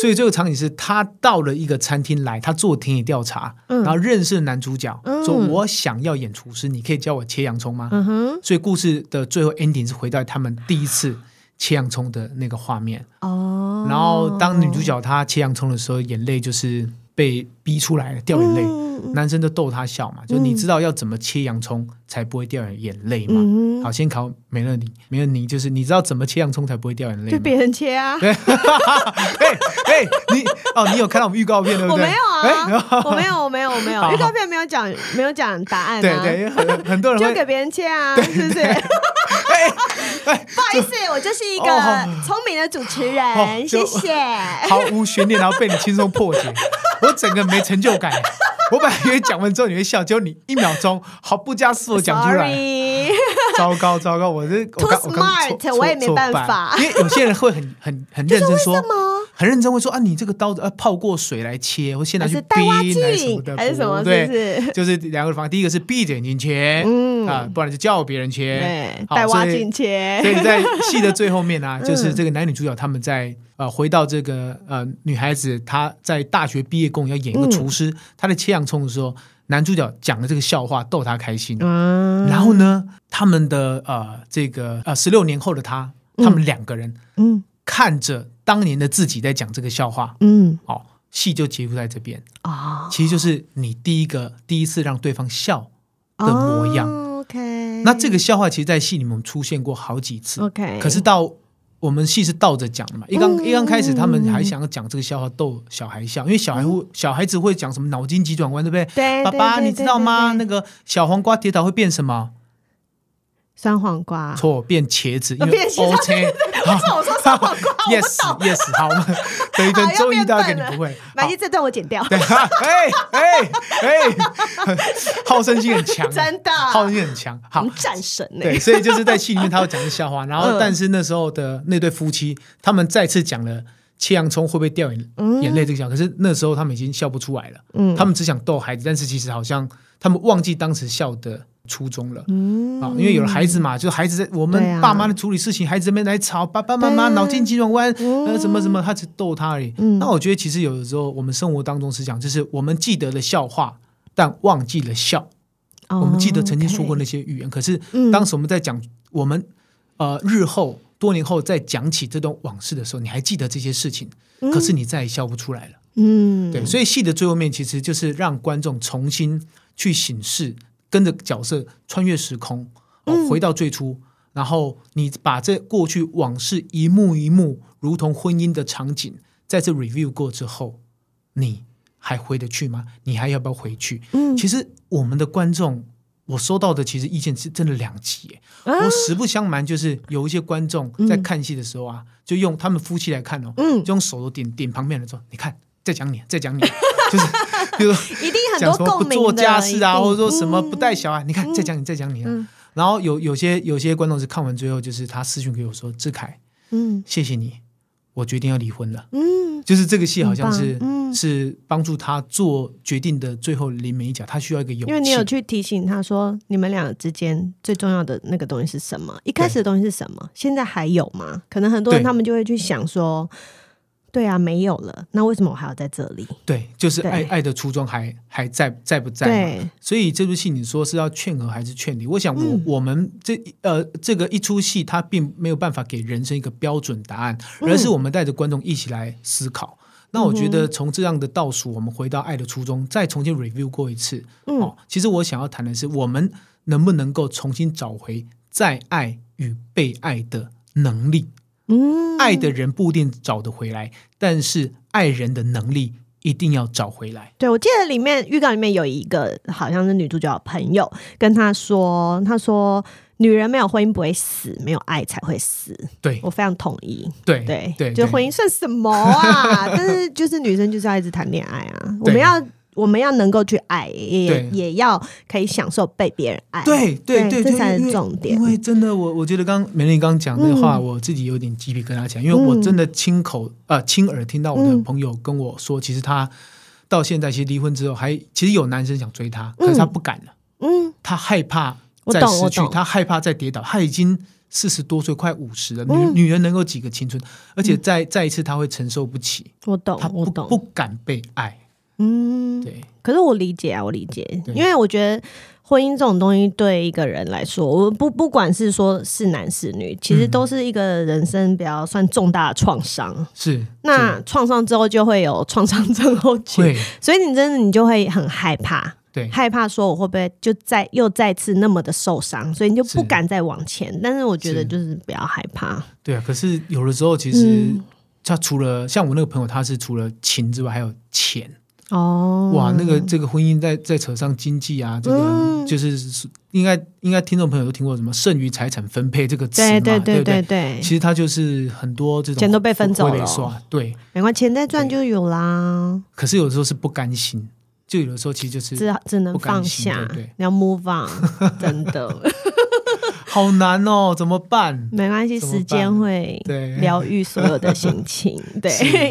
[SPEAKER 2] 所以这个场景是他到了一个餐厅来，他做田野调查，嗯，然后认识了男主角，嗯，说我想要演厨师，你可以教我切洋葱吗？嗯哼，所以故事的最后 ending 是回到他们第一次切洋葱的那个画面，哦，然后当女主角她切洋葱的时候，眼泪就是被逼出来了，掉眼泪。嗯男生都逗他笑嘛，就你知道要怎么切洋葱才不会掉眼泪嘛？嗯、好，先考美乐妮，美乐妮就是你知道怎么切洋葱才不会掉眼泪？
[SPEAKER 1] 就别人切啊！
[SPEAKER 2] 对，(laughs) 哎哎，你哦，你有看到我们预告片对不对？
[SPEAKER 1] 我没有啊，(laughs) 我没有，我没有，我没有，预告片没有讲，没有讲答案、啊。
[SPEAKER 2] 对对，很很多人
[SPEAKER 1] 就给别人切啊，对是不是？(laughs) 不好意思，我就是一个聪明的主持人，哦、谢谢。
[SPEAKER 2] 毫无悬念，然后被你轻松破解，我整个没成就感。我本来以为讲完之后你会笑，结果你一秒钟毫不加思索讲出来，Sorry (laughs) 糟糕糟糕！我这我刚
[SPEAKER 1] Too smart, 我刚我也没办法，
[SPEAKER 2] 因为有些人会很很很认真说，很认真会说啊，你这个刀子啊泡过水来切，或现在去冰还是什么的，
[SPEAKER 1] 还是什么？
[SPEAKER 2] 对，就是两个方法，第一个是闭着眼睛切，嗯啊，不然就叫别人切，
[SPEAKER 1] 对，带挖镜切。
[SPEAKER 2] 所以在戏的最后面呢，(laughs) 就是这个男女主角他们在。呃，回到这个呃，女孩子她在大学毕业公要演一个厨师，嗯、她在切洋葱的时候，男主角讲了这个笑话逗她开心。嗯，然后呢，他们的呃这个呃十六年后的他，他们两个人嗯看着当年的自己在讲这个笑话，嗯，哦，戏就结束在这边啊，哦、其实就是你第一个第一次让对方笑的模样。哦、OK，那这个笑话其实，在戏里面出现过好几次。OK，可是到。我们戏是倒着讲的嘛，一刚、嗯、一刚开始，他们还想要讲这个笑话逗小孩笑，因为小孩会、嗯、小孩子会讲什么脑筋急转弯，对不对？
[SPEAKER 1] 对，
[SPEAKER 2] 爸爸，你知道吗？那个小黄瓜跌倒会变什么？
[SPEAKER 1] 酸黄瓜。
[SPEAKER 2] 错，变茄子。
[SPEAKER 1] 因为 OK。不是我说酸黄瓜
[SPEAKER 2] ，yes yes，好，我们等一等，终于大家你不会，
[SPEAKER 1] 万一这段我剪掉。
[SPEAKER 2] 哎哎哎，好胜心很强，
[SPEAKER 1] 真的，
[SPEAKER 2] 好胜心很强，好
[SPEAKER 1] 战神。
[SPEAKER 2] 对，所以就是在戏里面，他会讲个笑话，然后但是那时候的那对夫妻，他们再次讲了切洋葱会不会掉眼眼泪这个笑，可是那时候他们已经笑不出来了，嗯，他们只想逗孩子，但是其实好像他们忘记当时笑的。初中了，嗯，啊，因为有了孩子嘛，就孩子在我们爸妈的处理事情，孩子这边来吵，爸爸妈妈脑筋急转弯，呃，什么什么，他只逗他而已。那我觉得其实有的时候我们生活当中是讲，就是我们记得了笑话，但忘记了笑。我们记得曾经说过那些语言，可是当时我们在讲我们呃日后多年后再讲起这段往事的时候，你还记得这些事情，可是你再也笑不出来了。嗯，对，所以戏的最后面其实就是让观众重新去醒视。跟着角色穿越时空，哦，回到最初，嗯、然后你把这过去往事一幕一幕，如同婚姻的场景，在这 review 过之后，你还回得去吗？你还要不要回去？嗯，其实我们的观众我收到的其实意见是真的两极。啊、我实不相瞒，就是有一些观众在看戏的时候啊，嗯、就用他们夫妻来看哦，嗯，就用手都点点旁边的说，你看，在讲你，在讲你，(laughs) 就是 (laughs) 比如说
[SPEAKER 1] 一定很多共鸣的，
[SPEAKER 2] 不做家事啊，或者说什么不带小孩，嗯、你看，再讲你，再讲你啊。嗯、然后有有些有些观众是看完最后，就是他私讯给我说，志凯，嗯，谢谢你。我决定要离婚了，嗯，就是这个戏好像是，嗯，是帮助他做决定的最后临门一脚，他需要一个勇气。
[SPEAKER 1] 因为你有去提醒他说，你们俩之间最重要的那个东西是什么？一开始的东西是什么？现在还有吗？可能很多人他们就会去想说。对啊，没有了，那为什么我还要在这里？
[SPEAKER 2] 对，就是爱对爱的初衷还还在在不在？对，所以这部戏你说是要劝和还是劝离？我想我、嗯、我们这呃这个一出戏，它并没有办法给人生一个标准答案，而是我们带着观众一起来思考。嗯、那我觉得从这样的倒数，我们回到爱的初衷，再重新 review 过一次。嗯、哦，其实我想要谈的是，我们能不能够重新找回再爱与被爱的能力？嗯，爱的人不一定找得回来，但是爱人的能力一定要找回来。
[SPEAKER 1] 对，我记得里面预告里面有一个好像是女主角的朋友跟她说，她说女人没有婚姻不会死，没有爱才会死。
[SPEAKER 2] 对，
[SPEAKER 1] 我非常同意。
[SPEAKER 2] 对对对，
[SPEAKER 1] 就婚姻算什么啊？(laughs) 但是就是女生就是要一直谈恋爱啊，我们要。我们要能够去爱，也也要可以享受被别人爱。
[SPEAKER 2] 对对对，
[SPEAKER 1] 这才是重点。
[SPEAKER 2] 因为真的，我我觉得刚美乐妮刚刚讲的话，嗯、我自己有点鸡皮疙瘩起来，因为我真的亲口呃亲耳听到我的朋友跟我说，嗯、其实他到现在其实离婚之后还其实有男生想追她，可是他不敢了。嗯，他害怕再失去，他害怕再跌倒。他已经四十多岁，快五十了。嗯、女女人能够几个青春？而且再再一次，她会承受不起。
[SPEAKER 1] 我懂，
[SPEAKER 2] 她不
[SPEAKER 1] 我懂，
[SPEAKER 2] 不敢被爱。
[SPEAKER 1] 嗯，对。可是我理解啊，我理解，因为我觉得婚姻这种东西对一个人来说，我不不管是说是男是女，其实都是一个人生比较算重大的创伤。
[SPEAKER 2] 是。
[SPEAKER 1] 那创伤之后就会有创伤症候群，对所以你真的你就会很害怕，
[SPEAKER 2] 对，
[SPEAKER 1] 害怕说我会不会就再又再次那么的受伤，所以你就不敢再往前。是但是我觉得就是不要害怕。
[SPEAKER 2] 对啊，可是有的时候其实他除了、嗯、像我那个朋友，他是除了情之外还有钱。哦，哇，那个这个婚姻在在扯上经济啊，这个、嗯、就是应该应该听众朋友都听过什么剩余财产分配这个词嘛，对对对对对，
[SPEAKER 1] 其
[SPEAKER 2] 实它就是很多这种
[SPEAKER 1] 钱都被分走了，
[SPEAKER 2] 对，
[SPEAKER 1] 没关系，钱再赚就有啦。
[SPEAKER 2] 可是有的时候是不甘心，就有的时候其实就是
[SPEAKER 1] 只只能放下，对，对，你要 move on，真的。
[SPEAKER 2] 好难哦，怎么办？
[SPEAKER 1] 没关系，时间会疗愈所有的心情。(laughs) 对，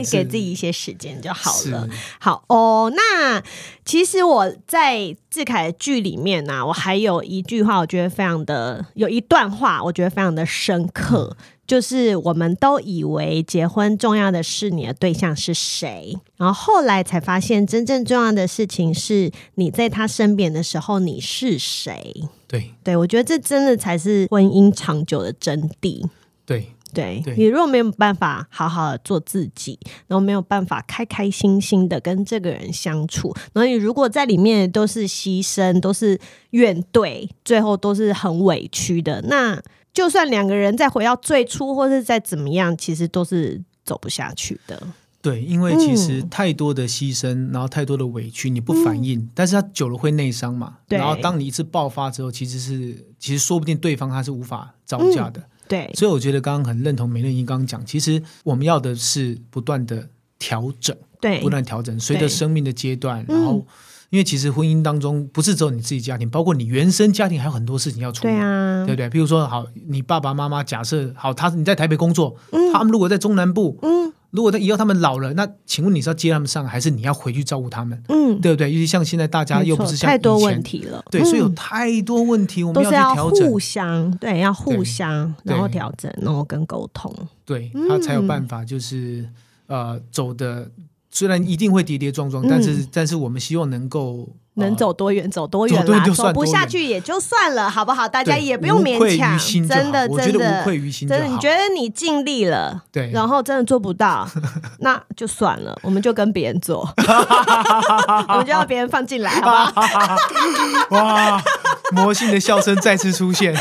[SPEAKER 1] 给自己一些时间就好了。好哦，那其实我在志凯的剧里面呢、啊，我还有一句话，我觉得非常的有一段话，我觉得非常的深刻。嗯就是我们都以为结婚重要的是你的对象是谁，然后后来才发现，真正重要的事情是你在他身边的时候你是谁。
[SPEAKER 2] 对，
[SPEAKER 1] 对我觉得这真的才是婚姻长久的真谛。
[SPEAKER 2] 对，
[SPEAKER 1] 对，对你如果没有办法好好的做自己，然后没有办法开开心心的跟这个人相处，然后你如果在里面都是牺牲，都是怨怼，最后都是很委屈的，那。就算两个人再回到最初，或是再怎么样，其实都是走不下去的。
[SPEAKER 2] 对，因为其实太多的牺牲，嗯、然后太多的委屈，你不反应，嗯、但是他久了会内伤嘛。对然后当你一次爆发之后，其实是其实说不定对方他是无法招架的。嗯、对，所以我觉得刚刚很认同梅丽英刚刚讲，其实我们要的是不断的调整，对，不断调整，随着生命的阶段，然后。因为其实婚姻当中不是只有你自己家庭，包括你原生家庭还有很多事情要处理，对啊，对不对？比如说，好，你爸爸妈妈假设好，他你在台北工作，嗯、他们如果在中南部，嗯，如果他以后他们老了，那请问你是要接他们上，还是你要回去照顾他们？嗯，对不对？尤其像现在大家又不是像
[SPEAKER 1] 太多问题了，
[SPEAKER 2] 对，所以有太多问题，嗯、我们要去调整，
[SPEAKER 1] 互相对，要互相，然后调整，然后跟沟通，
[SPEAKER 2] 对他才有办法，就是呃走的。虽然一定会跌跌撞撞，但是但是我们希望能够
[SPEAKER 1] 能走多远走多远啦，走不下去也就算了，好不好？大家也不用勉强，真的真的无愧于心，真的你觉得你尽力了，对，然后真的做不到，(laughs) 那就算了，我们就跟别人做，(laughs) 我们就要别人放进来，好不好？(laughs)
[SPEAKER 2] 哇，魔性的笑声再次出现。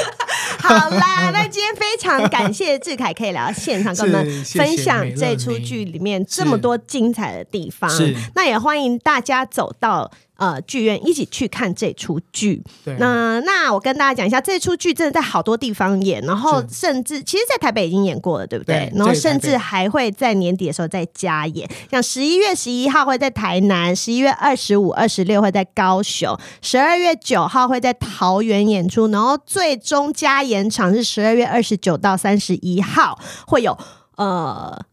[SPEAKER 2] (laughs)
[SPEAKER 1] 好啦，那今天非常感谢志凯可以来到现场跟我们分享这出剧里面这么多精彩的地方。是，那也欢迎大家走到呃剧院一起去看这出剧。
[SPEAKER 2] 对，
[SPEAKER 1] 那那我跟大家讲一下，这出剧真的在好多地方演，然后甚至其实，在台北已经演过了，对不对？对，然后甚至还会在年底的时候再加演，像十一月十一号会在台南，十一月二十五、二十六会在高雄，十二月九号会在桃园演出，然后最终加演场是十二月二十九到三十一号会有呃。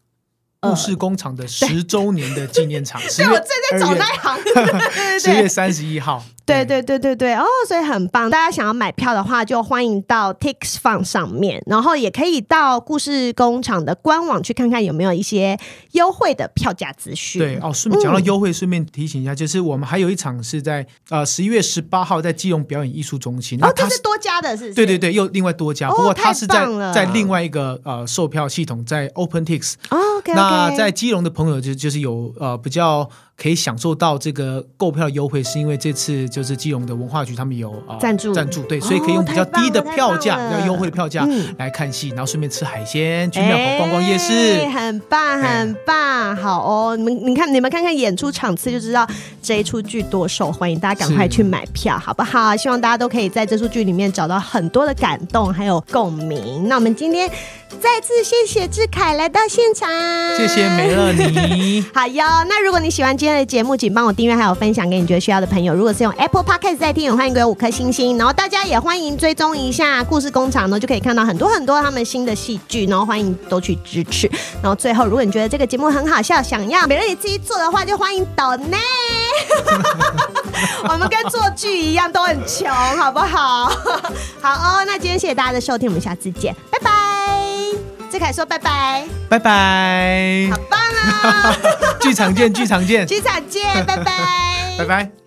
[SPEAKER 2] 故事工厂的十周年的纪念场，(laughs)
[SPEAKER 1] 所以我正在找那一行，(laughs)
[SPEAKER 2] 十月三十一号。
[SPEAKER 1] 对对对对对哦，所以很棒。大家想要买票的话，就欢迎到 TixFun 上面，然后也可以到故事工厂的官网去看看有没有一些优惠的票价资讯。
[SPEAKER 2] 对哦，顺便讲到优惠，顺便提醒一下，就是我们还有一场是在呃十一月十八号在基隆表演艺术中心。
[SPEAKER 1] 哦，它是多加的，是是？
[SPEAKER 2] 对对对，又另外多加，不过它是在在另外一个呃售票系统，在 OpenTix。
[SPEAKER 1] 哦，OK。
[SPEAKER 2] 那在基隆的朋友就就是有呃比较。可以享受到这个购票优惠，是因为这次就是基隆的文化局他们有啊赞助赞助，对，所以可以用比较低的票价，比较优惠的票价来看戏，然后顺便吃海鲜，去庙口逛逛夜市，
[SPEAKER 1] 很棒很棒。好哦，你们你看你们看看演出场次就知道这一出剧多受欢迎，大家赶快去买票好不好？希望大家都可以在这出剧里面找到很多的感动还有共鸣。那我们今天再次谢谢志凯来到现场，
[SPEAKER 2] 谢谢美乐妮。(laughs)
[SPEAKER 1] 好哟，那如果你喜欢今天的节目，请帮我订阅，还有分享给你觉得需要的朋友。如果是用 Apple Podcast 在听，欢迎给我五颗星星。然后大家也欢迎追踪一下故事工厂呢，就可以看到很多很多他们新的戏剧。然后欢迎都去支持。然后最后，如果你觉得这个节目很好笑，想要美乐你自己做的话，就欢迎抖内。我们跟做剧一样，都很穷，好不好？好哦，那今天谢谢大家的收听，我们下次见，拜拜。智凯说拜拜，
[SPEAKER 2] 拜拜，
[SPEAKER 1] 好棒啊！(laughs)
[SPEAKER 2] 剧场见，剧场见，(laughs)
[SPEAKER 1] 剧场见，拜拜，
[SPEAKER 2] 拜拜。